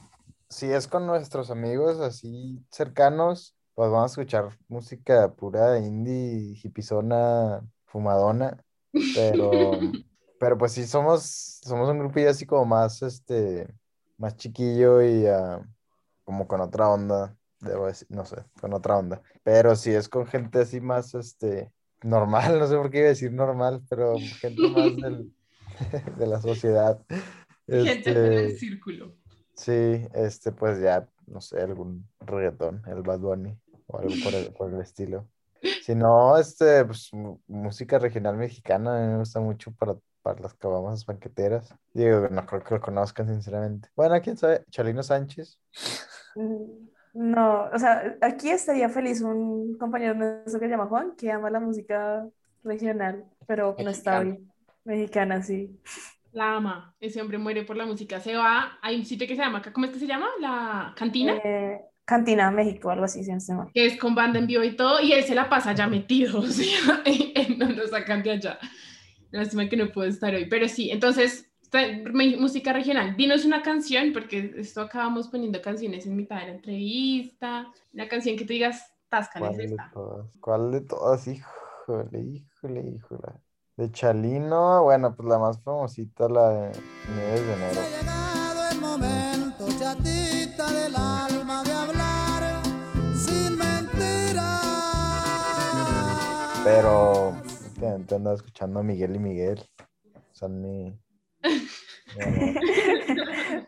Si es con nuestros amigos así cercanos, pues vamos a escuchar música pura indie, hipizona, fumadona. Pero, <laughs> pero pues sí somos, somos un grupillo así como más, este, más chiquillo y ah, como con otra onda, debo decir, no sé, con otra onda. Pero si es con gente así más, este, normal, no sé por qué iba a decir normal, pero gente más del, <laughs> <laughs> de la sociedad. Gente Este, círculo. sí, este, pues ya, no sé, algún reggaetón, el Bad Bunny o algo por el, por el estilo. Si no, este, pues música regional mexicana, a mí me gusta mucho para, para las cabamas banqueteras. Digo, no creo que lo conozcan, sinceramente. Bueno, quién sabe, Chalino Sánchez. No, o sea, aquí estaría feliz un compañero nuestro que se llama Juan, que ama la música regional, pero no está bien. Mexicana, sí. La ama. Ese hombre muere por la música. Se va. Hay un sitio que se llama, ¿cómo es que se llama? La cantina. Eh, Cantina, México, algo así, si no estoy mal. que es con banda en vivo y todo, y él se la pasa ya metido, <laughs> o sea, <laughs> él no lo sacan de allá. Lástima que no puedo estar hoy, pero sí, entonces, música regional, dinos una canción, porque esto acabamos poniendo canciones en mitad de la entrevista, una canción que tú digas, Tascan ¿Cuál es de esta. todas? ¿Cuál de todas? Híjole, híjole, híjole. De Chalino, bueno, pues la más famosita, la de Nieves de Enero. llegado el momento, chatita del alma, de hablar sin mentiras. Pero ando escuchando a Miguel y Miguel. Son mi. <laughs>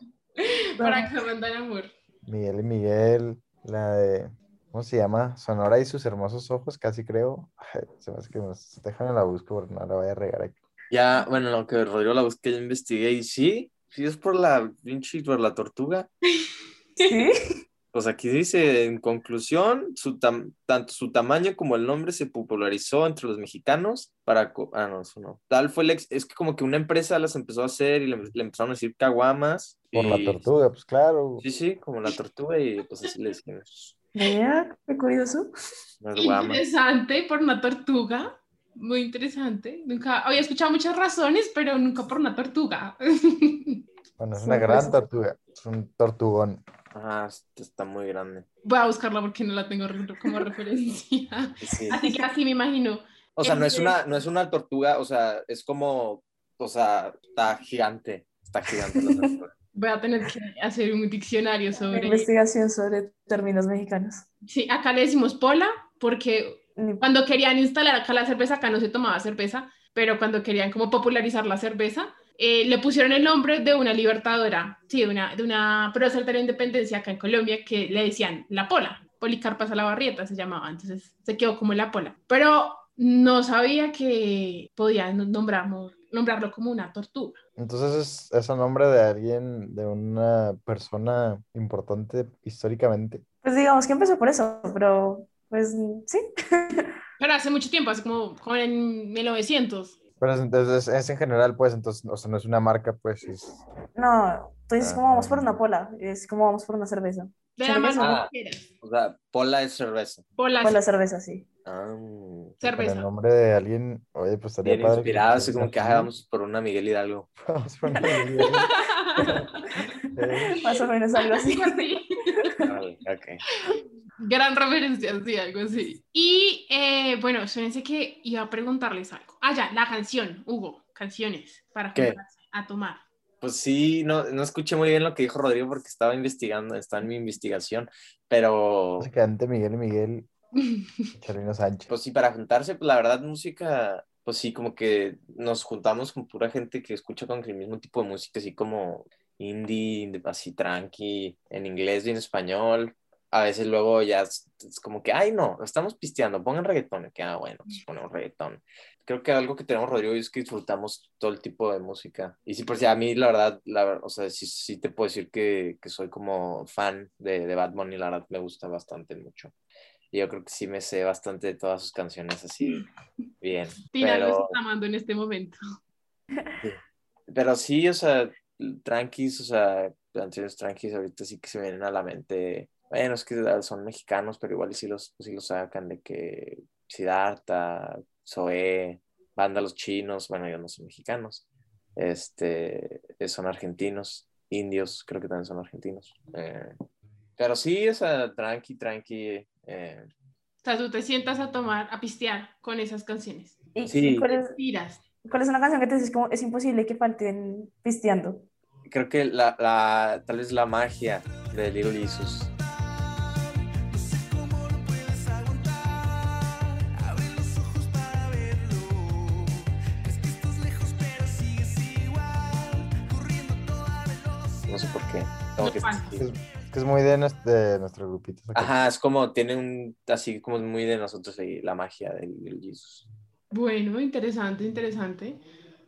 Para que mandan amor. Miguel y Miguel, la de. ¿Cómo se llama? Sonora y sus hermosos ojos, casi creo. Ay, se me hace que me dejan la busco porque no la voy a regar aquí. Ya, bueno, lo que Rodrigo la busqué, yo investigué y sí, sí es por la pinche, por la tortuga. <laughs> ¿Sí? Pues aquí dice, en conclusión, su tam- tanto su tamaño como el nombre se popularizó entre los mexicanos para... Ah, no, eso no. Tal fue el ex... Es que como que una empresa las empezó a hacer y le, le empezaron a decir caguamas. Por la tortuga, pues claro. Sí, sí, como la tortuga y pues así le decimos. Vea, qué curioso. Interesante por una tortuga. Muy interesante. Nunca había escuchado muchas razones, pero nunca por una tortuga. Bueno, es una gran tortuga. Es un tortugón. Ah, este está muy grande. Voy a buscarla porque no la tengo como <laughs> referencia. Sí. Así que así me imagino. O sea, no es Este- una, no es una tortuga, o sea, es como, o sea, está gigante, está gigante la tortuga. <laughs> Voy a tener que hacer un diccionario sobre. Investigación sobre términos mexicanos. Sí, acá le decimos pola porque cuando querían instalar acá la cerveza, acá no se tomaba cerveza, pero cuando querían como popularizar la cerveza, eh, le pusieron el nombre de una libertadora, sí, de una, de una prócer de la independencia acá en Colombia que le decían la pola, Policarpa Salabarrieta se llamaba, entonces se quedó como la pola. Pero no sabía que podía nombrarlo, nombrarlo como una tortuga. Entonces es, es el nombre de alguien, de una persona importante históricamente. Pues digamos que empezó por eso, pero pues sí. <laughs> Pero hace mucho tiempo, hace como, como en 1900. Pero es, entonces es en general, pues, entonces, o sea, no es una marca, pues, es... No, tú dices como vamos por una pola, es como vamos por una cerveza. De la Ah. O sea, pola es cerveza. Pola, Por la cerveza, sí. Ah, Con el cerveza. nombre de alguien, oye, pues estaría bien padre. inspirado, así como que ah, vamos por una Miguel Hidalgo. <laughs> Vamos por una Miguel. Eh, <laughs> <laughs> Más o menos algo así. Algo así. Vale, ok. Gran referencia, sí, algo así. Y eh, bueno, espérense que iba a preguntarles algo. Ah, ya, la canción, Hugo, canciones para ¿Qué? juntarse a tomar. Pues sí, no, no escuché muy bien lo que dijo Rodrigo porque estaba investigando, estaba en mi investigación, pero Básicamente Miguel y Miguel, <laughs> Chalino Sánchez. pues sí, para juntarse, pues la verdad, música, pues sí, como que nos juntamos con pura gente que escucha con el mismo tipo de música, así como indie, así tranqui, en inglés y en español. A veces luego ya es, es como que, ay, no, estamos pisteando, pongan reggaetón. Que, ah, bueno, pues ponemos reggaetón. Creo que algo que tenemos, Rodrigo, es que disfrutamos todo el tipo de música. Y sí, pues sí, a mí, la verdad, la, o sea, sí, sí te puedo decir que, que soy como fan de, de Bad Bunny, la verdad, me gusta bastante mucho. Y yo creo que sí me sé bastante de todas sus canciones así bien. Tina Pero, está amando en este momento. pero sí, o sea, tranquis, o sea, canciones tranquis ahorita sí que se vienen a la mente. Bueno, es que son mexicanos, pero igual sí los, sí los sacan de que Siddhartha, Zoé, Banda Los Chinos, bueno, ellos no son mexicanos, este, eh, son argentinos, indios, creo que también son argentinos. Eh, pero sí, o sea, tranqui, tranqui. eh, O sea, tú te sientas a tomar, a pistear con esas canciones. ¿Y, Sí. y cuál, es, cuál es una canción que te dices como es imposible que falten pisteando? creo que la, la, tal vez la magia de Little Jesus. Como que-. Es, es que es muy de, nues- de nuestro grupito. Ajá, es como, tiene un, así como muy de nosotros ahí, la magia de Little Jesus. Bueno, interesante, interesante.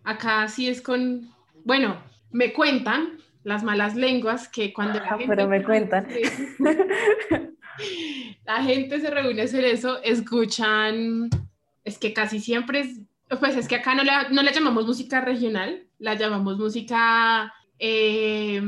Acá sí es con, bueno, me cuentan las malas lenguas que cuando la Ah, gente pero me se cuentan. reúne- <laughs> la gente se reúne a hacer eso, escuchan Es que casi siempre es, pues es que acá no la, no la llamamos música regional, la llamamos música eh,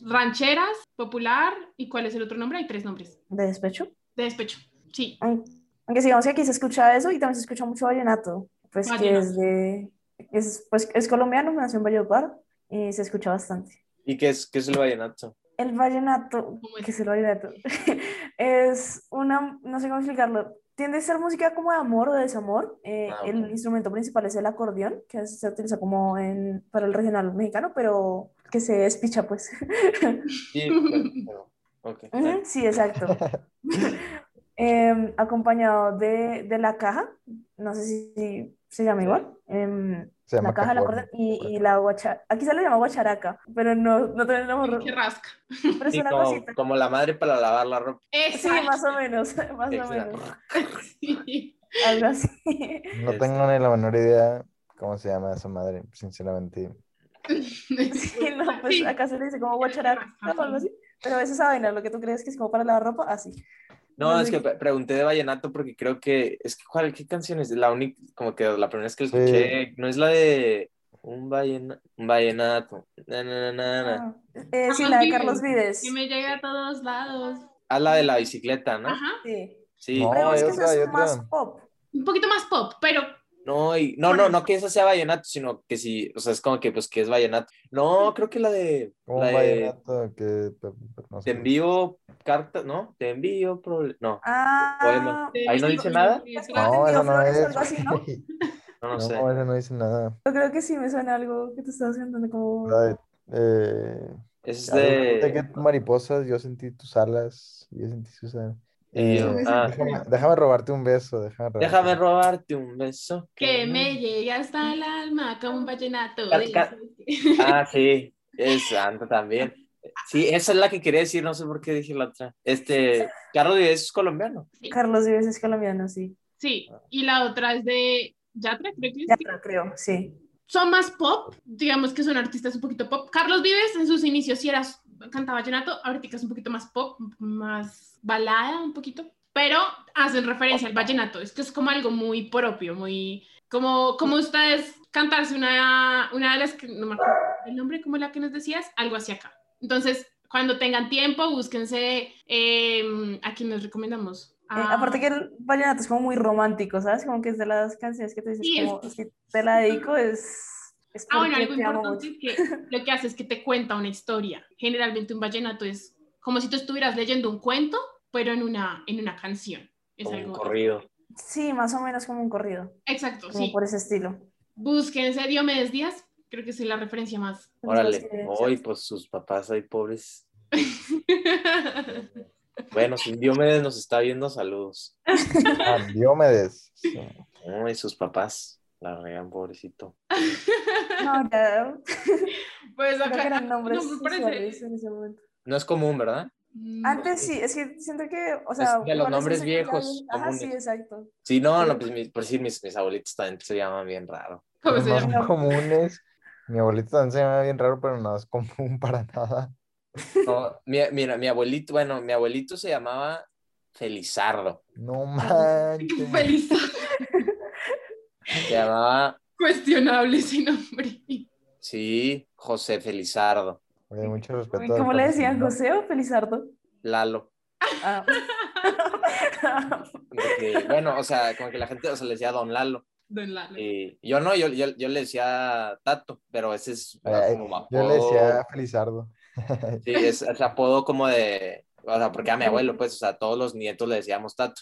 rancheras, popular, ¿y cuál es el otro nombre? Hay tres nombres. ¿De despecho? De despecho, sí. Aunque sigamos que aquí se escucha eso y también se escucha mucho vallenato, pues que Vallenato. es de, es, pues es colombiano, nació en Valledupar y se escucha bastante. ¿Y qué es, qué es el vallenato? El vallenato, ¿Cómo es? ¿qué es el vallenato? <laughs> es una, no sé cómo explicarlo, tiende a ser música como de amor o de desamor. Eh, Ah, El instrumento principal es el acordeón, que se utiliza como en, para el regional mexicano, pero que se despicha, pues. <laughs> Sí, pero- pero- ok, Ujú, dale. Sí, exacto. <laughs> Em, acompañado de, de la caja, no sé si se llama igual. em, Se llama la caja, cajón. acordeón y, y la guacharaca. Aquí se le llama guacharaca, pero no, no tenemos. Que rasca. Pero es Sí, una como, cosita. como la madre para lavar la ropa. Sí, más o menos, <laughs> más o menos. Sí. Algo así. No tengo ni la menor idea cómo se llama esa madre, sinceramente. <laughs> Sí, no, pues Sí. acá se le dice como guacharaca o algo así. Pero es esa vaina, lo que tú crees que es como para lavar ropa, así. No, No es que pregunté de vallenato porque creo que es que ¿cuál, qué canción es? La única, como que la primera vez que lo Sí. escuché, no es la de un, vallena- un vallenato. Na, na, na. Ah, eh, sí, Carlos la de Carlos Vives. Que me llegue a todos lados. Ah, la de la bicicleta, ¿no? Ajá. Sí. Sí. No, Pero es hay que otra, eso es más pop. Un poquito más pop, pero No, y, no, Por no, no que esa sea vallenato, sino que sí, o sea, es como que pues que es vallenato. No, creo que la de, Un la de vallenato que pe- pe- no te sé. envío cartas, ¿no? Te envío proble- no, Ah, poema. Ahí no dice nada. No, Te eso no es. así, ¿no? no, no No, sé. eso no dice nada. Yo creo que sí me suena algo que te estás cantando como... La de, eh, Es de de... que mariposas, yo sentí tus alas, yo sentí sus alas. Y ah. déjame, déjame robarte un beso, déjame robarte Déjame un- robarte un beso. que me llegue hasta el alma como un vallenato. Ah, sí, es santa también. Sí, esa es la que quería decir, no sé por qué dije la otra. Este, Carlos Vives es colombiano. Carlos Vives es colombiano, sí. Sí, y la otra es de Yatra, creo que es. Ya lo creo, sí. Son más pop, digamos que son artistas un poquito pop. Carlos Vives en sus inicios sí era, cantaba vallenato, ahorita es un poquito más pop, más balada un poquito, pero hacen referencia al vallenato, es que es como algo muy propio, muy, como, como ustedes cantarse una, una de las que, no me acuerdo el nombre, como la que nos decías, algo así acá. Entonces, cuando tengan tiempo, búsquense, eh, a quién nos recomendamos. Eh, aparte que el vallenato es como muy romántico, ¿sabes? Como que es de las canciones que te dices Sí, es- si te la dedico es, es Ah, bueno, algo importante es que lo que hace es que te cuenta una historia. Generalmente un vallenato es como si tú estuvieras leyendo un cuento, pero en una, en una canción. Es Como un corrido. Sí, más o menos como un corrido, Exacto, como sí. por ese estilo. Búsquense Diomedes Díaz, creo que es la referencia más. Órale. Sí, Hoy, pues sus papás ahí pobres. <laughs> Bueno, si Diomedes nos está viendo, saludos. Ah, Diomedes. Sí. Ay, sus papás. La regan, pobrecito. No, ya, pues creo que acá eran nombres no me parece- usuales en ese momento. No es común, ¿verdad? Mm, Antes sí, es que siento que, o sea, de los nombres viejos, Ajá, comunes. sí, exacto. Sí, no, no, pues mis- por decir, mis, mis abuelitos también se llaman bien raro. ¿Cómo se más llama? comunes. Mi abuelito también se llama bien raro, pero no es común <laughs> para nada. No, mi, mira, mi abuelito, bueno, mi abuelito se llamaba Felizardo. No manches. Feliz. Se llamaba, Cuestionable ese nombre. sí, José Felizardo. Oye, mucho respeto. ¿Cómo le decían. José o Felizardo? Lalo. Ah. <laughs> Porque, bueno, o sea, como que la gente, o sea, le decía Don Lalo. Don Lalo. Y yo no, yo, yo, yo le decía Tato, pero ese es Ay, como yo le decía apodo. Felizardo. <laughs> Sí, es, es apodo como de, o sea, porque a mi abuelo, pues, o sea, a todos los nietos le decíamos Tato.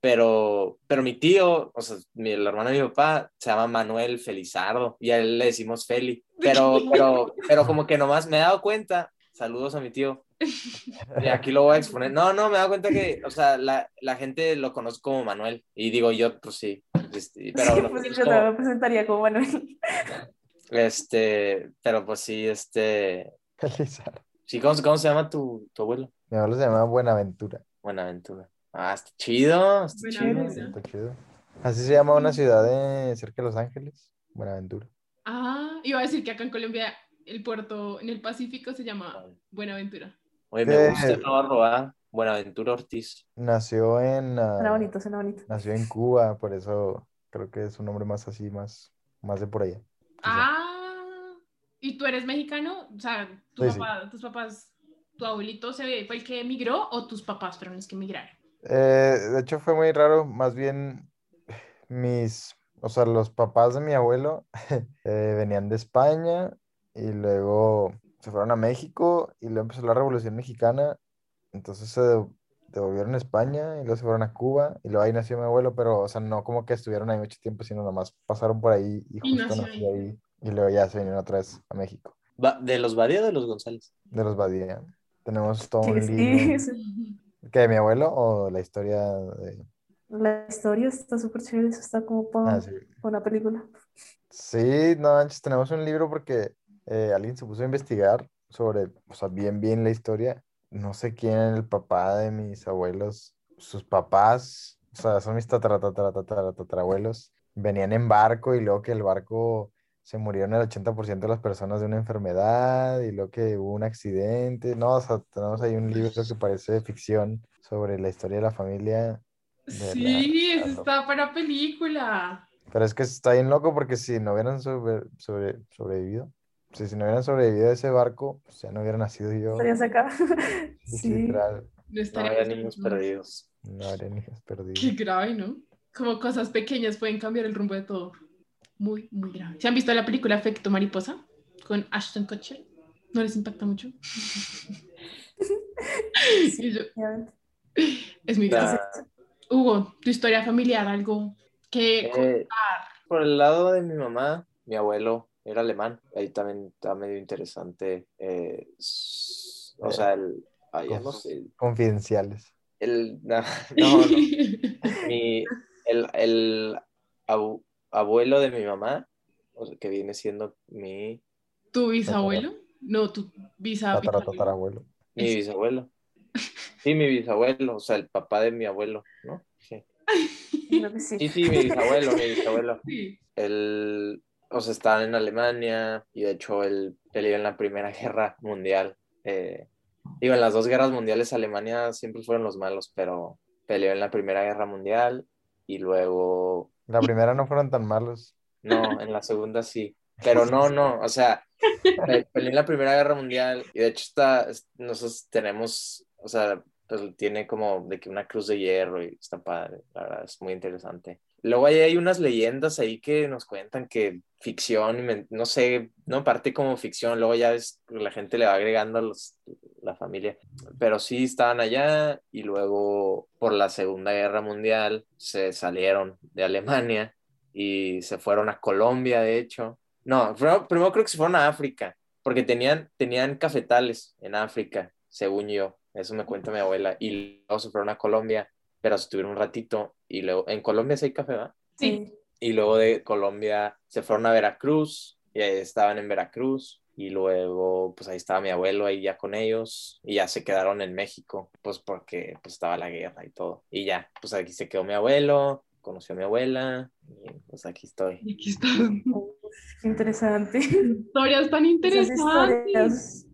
Pero, pero mi tío, o sea, mi, el hermano de mi papá, se llama Manuel Felizardo y a él le decimos Feli. <laughs> Pero, pero, pero como que nomás me he dado cuenta, saludos a mi tío. <laughs> Y aquí lo voy a exponer. No, no, me he dado cuenta que, o sea, la, la gente lo conoce como Manuel. Y digo yo, pues sí. este, pero Sí, pues es yo como- también me presentaría como Manuel. <laughs> este, pero pues sí, este. Felizardo. Sí, ¿cómo, cómo se llama tu, tu abuelo? Mi abuelo se llamaba Buenaventura. Buenaventura. Ah, está chido, está chido. Está chido. Así se llama una ciudad de cerca de Los Ángeles. Buenaventura. Ah, iba a decir que acá en Colombia el puerto en el Pacífico se llama Buenaventura. Oye, me Eh. gusta, robar. Buenaventura Ortiz. Nació en, ah, Suena bonito, suena bonito. nació en Cuba, por eso creo que es un nombre más así, más, más de por allá. Ah, ¿y tú eres mexicano? O sea, tu Sí, sí. papá, tus papás, tu abuelito se fue el que emigró o tus papás fueron los que emigraron. Eh, de hecho fue muy raro, más bien mis, o sea, los papás de mi abuelo <laughs> eh, venían de España y luego se fueron a México y luego empezó la Revolución Mexicana, entonces se de- devolvieron a España y luego se fueron a Cuba y luego ahí nació mi abuelo, pero, o sea, no como que estuvieron ahí mucho tiempo, sino nomás pasaron por ahí y Y justo nació nació ahí y luego ya se vinieron otra vez a México, ¿De los Badía o de los González? de los Badía. Tenemos todo un libro. <laughs> sí, sí. ¿Qué, de mi abuelo o la historia de...? La historia está súper chévere, eso está como para Ah, sí. una película. Sí, no manches, tenemos un libro porque eh, alguien se puso a investigar sobre, o sea, bien, bien la historia. No sé quién, el papá de mis abuelos, sus papás, o sea, son mis tatara, tatara, tatara, tatarabuelos, venían en barco y luego que el barco se murieron el 80% de las personas de una enfermedad y luego que hubo un accidente. No, o sea, tenemos ahí un libro que parece de ficción sobre la historia de la familia. de Sí, la eso está para película. Pero es que está bien loco porque si no hubieran sobre- sobre- sobrevivido, si, si no hubieran sobrevivido a ese barco, pues ya no hubiera nacido yo. Estarías acá. Sí, <laughs> Sí. literal, No había niños perdidos. no habría niños perdidos. Qué grave, ¿no? Como cosas pequeñas pueden cambiar el rumbo de todo. Muy, muy grave. ¿Se han visto la película Efecto Mariposa con Ashton Kutcher? ¿No les impacta mucho? Yo, es muy grave. Hugo, tu historia familiar, algo que Eh, contar. por el lado de mi mamá, mi abuelo era alemán. Ahí también está medio interesante. eh, o sea, el. ay, ya no cosas sé. Confidenciales. El, no, <laughs> no, no. Mi- el, el abu- abuelo de mi mamá, o sea, que viene siendo mi, ¿Tu bisabuelo? No, tu bisabuelo. tatarabuelo. mi Es- bisabuelo. <laughs> Sí, mi bisabuelo, o sea, el papá de mi abuelo, ¿no? Sí, sí. sí, mi bisabuelo, mi bisabuelo. <laughs> Sí. Él, o sea, estaba en Alemania y de hecho él peleó en la Primera Guerra Mundial. Eh, digo, en las dos guerras mundiales Alemania siempre fueron los malos, pero peleó en la Primera Guerra Mundial y luego, La primera no fueron tan malos. no, en la segunda sí. Pero no, no, o sea, pe- peleó en la Primera Guerra Mundial y de hecho está, es- nosotros tenemos, o sea, pues tiene como de que una cruz de hierro y está padre, la verdad, es muy interesante. Luego ahí hay unas leyendas ahí que nos cuentan que ficción, no sé, no parte como ficción, luego ya es, la gente le va agregando los, la familia, pero sí estaban allá y luego por la Segunda Guerra Mundial se salieron de Alemania y se fueron a Colombia, de hecho. No, primero, primero creo que se fueron a África, porque tenían, tenían cafetales en África, según yo, eso me cuenta mi abuela, y luego se fueron a Colombia, pero estuvieron un ratito, y luego, en Colombia sí hay café, ¿verdad? Sí. Y luego de Colombia se fueron a Veracruz y ahí estaban en Veracruz. Y luego, pues ahí estaba mi abuelo ahí ya con ellos y ya se quedaron en México, pues porque pues estaba la guerra y todo. Y ya, pues aquí se quedó mi abuelo, conoció a mi abuela y pues aquí estoy. Y Aquí está. <laughs> Interesante. Historias tan interesantes.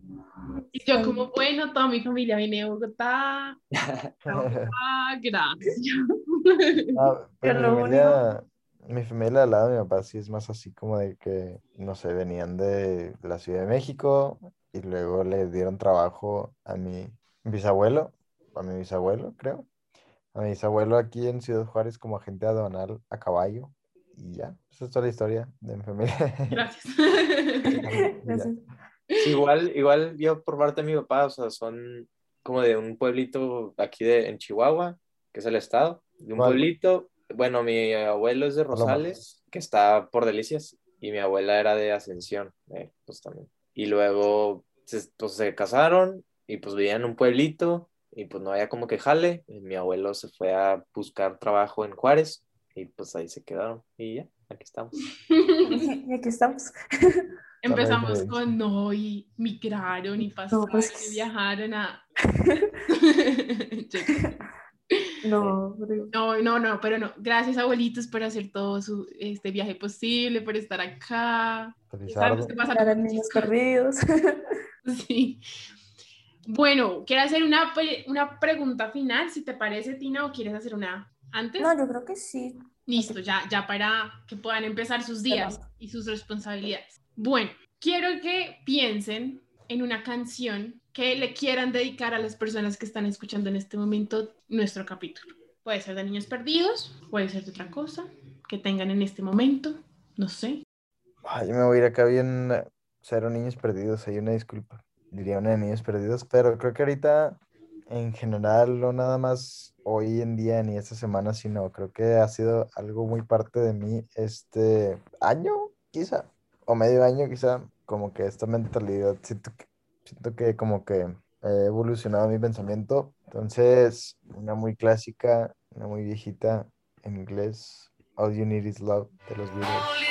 Y yo como, bueno, toda mi familia viene de Bogotá. <laughs> Ah, gracias. <laughs> Ah, pero lo mi familia, mi familia al lado de mi papá sí es más así como de que, no sé, venían de la Ciudad de México y luego le dieron trabajo a mi bisabuelo, a mi bisabuelo, creo. A mi bisabuelo aquí en Ciudad Juárez como agente aduanal a caballo. Y ya, esa es toda la historia de mi familia. Gracias. <laughs> Igual, igual yo por parte de mi papá, o sea, son como de un pueblito aquí de, en Chihuahua, que es el estado, de un ¿Cuál? pueblito. Bueno, mi abuelo es de. Rosales, que está por Delicias, y mi abuela era de Ascensión, eh, pues también. Y luego, se, pues se casaron y pues vivían en un pueblito y pues no había como que jale. Y mi abuelo se fue a buscar trabajo en Juárez y pues ahí se quedaron y ya, aquí estamos. Y <laughs> aquí estamos. Empezamos con no y migraron y pasaron pues que y viajaron a... <laughs> <laughs> No, No, no, no, pero no. Gracias, abuelitos, por hacer todo su, este viaje posible, por estar acá. Sabemos que muchas niños perdidos. <laughs> Sí. Bueno, quiero hacer una, una pregunta final, si te parece, Tina, o quieres hacer una ¿Antes? No, yo creo que sí. Listo, ya, ya para que puedan empezar sus días y sus responsabilidades. Bueno, quiero que piensen en una canción que le quieran dedicar a las personas que están escuchando en este momento nuestro capítulo. Puede ser de niños perdidos, puede ser de otra cosa que tengan en este momento, no sé. Ay, yo me voy a ir acá bien cero niños perdidos, hay una disculpa. Diría una de niños perdidos, pero creo que ahorita en general, no nada más hoy en día ni esta semana, sino creo que ha sido algo muy parte de mí este año, quizá, o medio año, quizá, como que esta mentalidad, siento que, siento que como que he evolucionado mi pensamiento. Entonces, una muy clásica, una muy viejita en inglés, All You Need Is Love de los Beatles.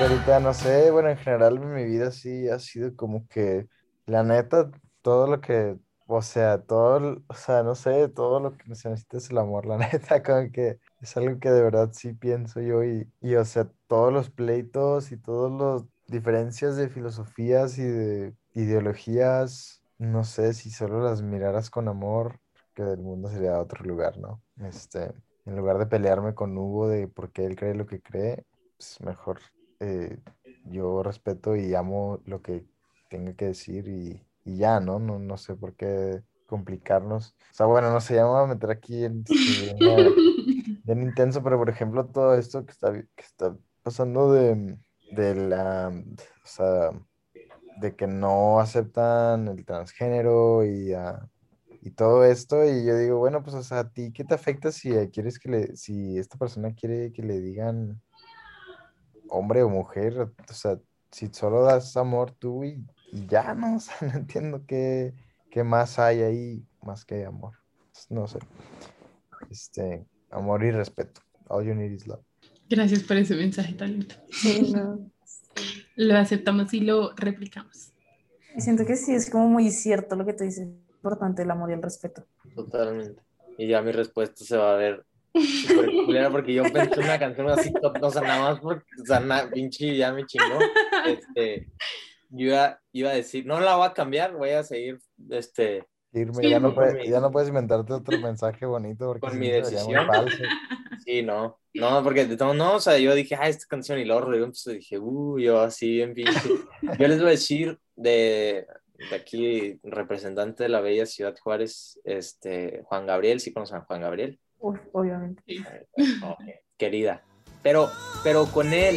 Ahorita, no sé, bueno, en general en mi vida sí ha sido como que, la neta, todo lo que, o sea, todo, o sea, no sé, todo lo que se necesita es el amor, la <laughs> neta, como que es algo que de verdad sí pienso yo y, y o sea, todos los pleitos y todas las diferencias de filosofías y de ideologías, no sé, si solo las miraras con amor, que el mundo sería otro lugar, ¿no? Este, en lugar de pelearme con Hugo de por qué él cree lo que cree, pues mejor eh, yo respeto y amo lo que tenga que decir y, y ya, ¿no? ¿no? No sé por qué complicarnos. O sea, bueno, no sé, ya me voy a meter aquí en este, <laughs> bien, bien intenso, pero por ejemplo, todo esto que está, que está pasando de, de la, o sea, de que no aceptan el transgénero y, ah, y todo esto, y yo digo, bueno, pues, o sea, ¿a ti qué te afecta si eh, quieres que le, si esta persona quiere que le digan hombre o mujer, o sea, si solo das amor tú y, y ya, ¿no? <laughs> O sea, no entiendo qué, qué más hay ahí más que amor. No sé. Este, amor y respeto. All you need is love. Gracias por ese mensaje tan lindo. Sí, no. <laughs> Lo aceptamos y lo replicamos. Siento que sí, es como muy cierto lo que tú dices. Importante el amor y el respeto. Totalmente. Y ya mi respuesta se va a ver porque yo pensé una canción así, top, o sea, nada más porque, o sea, na- pinche ya me chingó. Este, yo iba, iba a decir, no la voy a cambiar, voy a seguir, este, Irme, Sí, ya, no mi- ya no puedes inventarte otro mensaje bonito porque con si mi no decisión. falso. Sí, no, no, porque de todo, no, o sea, yo dije, ah, esta canción y luego dije, uh, yo así bien pinche. Yo les voy a decir de, de aquí, representante de la bella ciudad Juárez, este, Juan Gabriel, ¿sí conocen a Juan Gabriel? Uf, obviamente. Querida, pero, pero con él,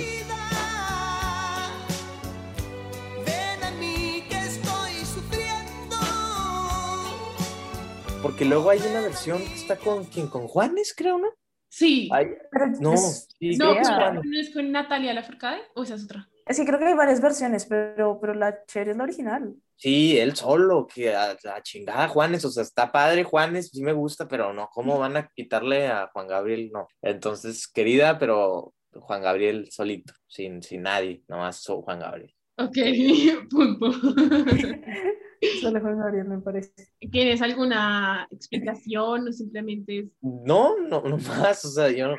porque luego hay una versión que está con, ¿quién? Con Juanes, creo, ¿no? Sí. Pero no, es, sí, No, pero Juanes. ¿no es con Natalia Lafourcade o esa es otra? es que creo que hay varias versiones, pero, pero la chévere es la original. Sí, él solo, que a la chingada Juanes, o sea, está padre Juanes, sí me gusta, pero no, ¿cómo van a quitarle a Juan Gabriel? No. Entonces, querida, pero Juan Gabriel solito, sin, sin nadie, nomás so- Juan Gabriel. Ok, <laughs> punto. <laughs> <laughs> Solo Juan Gabriel me parece. ¿Tienes alguna explicación o simplemente es... No, no, no más, o sea, yo no,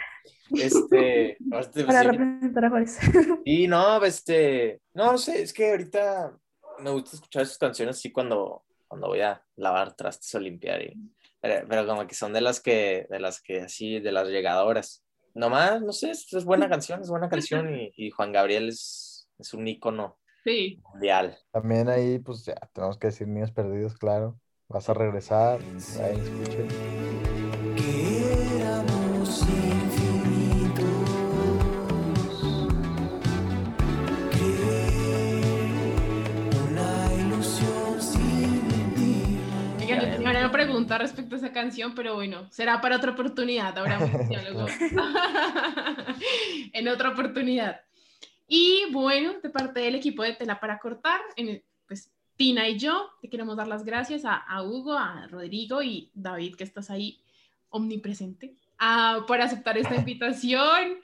este, <laughs> este, Para sí, representar a Juárez. Y no, este, no, no sé, es que ahorita me gusta escuchar sus canciones así cuando, cuando voy a lavar trastes o limpiar, y- pero, pero como que son de las que, de las que así, de las llegadoras. Nomás, no sé, es, es buena canción, es buena canción y, y Juan Gabriel es, es un ícono Sí. mundial. También ahí, pues ya, tenemos que decir niños perdidos, claro. Vas a regresar, ahí escuchen. Que éramos una ilusión sin ti. Oigan, yo tenía una pregunta respecto a esa canción, pero bueno, será para otra oportunidad. Ahora <laughs> un diálogo. <laughs> en otra oportunidad. Y bueno, de parte del equipo de Tela para Cortar, pues Tina y yo te queremos dar las gracias a, a Hugo, a Rodrigo y David, que estás ahí omnipresente, ah, por aceptar esta invitación,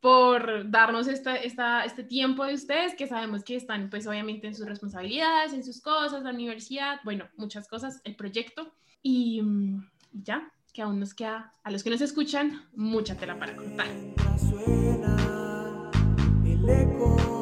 por darnos esta, esta, este tiempo de ustedes, que sabemos que están pues obviamente en sus responsabilidades, en sus cosas, la universidad, bueno, muchas cosas, el proyecto. Y mm, ya, que aún nos queda, a los que nos escuchan, mucha tela para cortar. Lagos.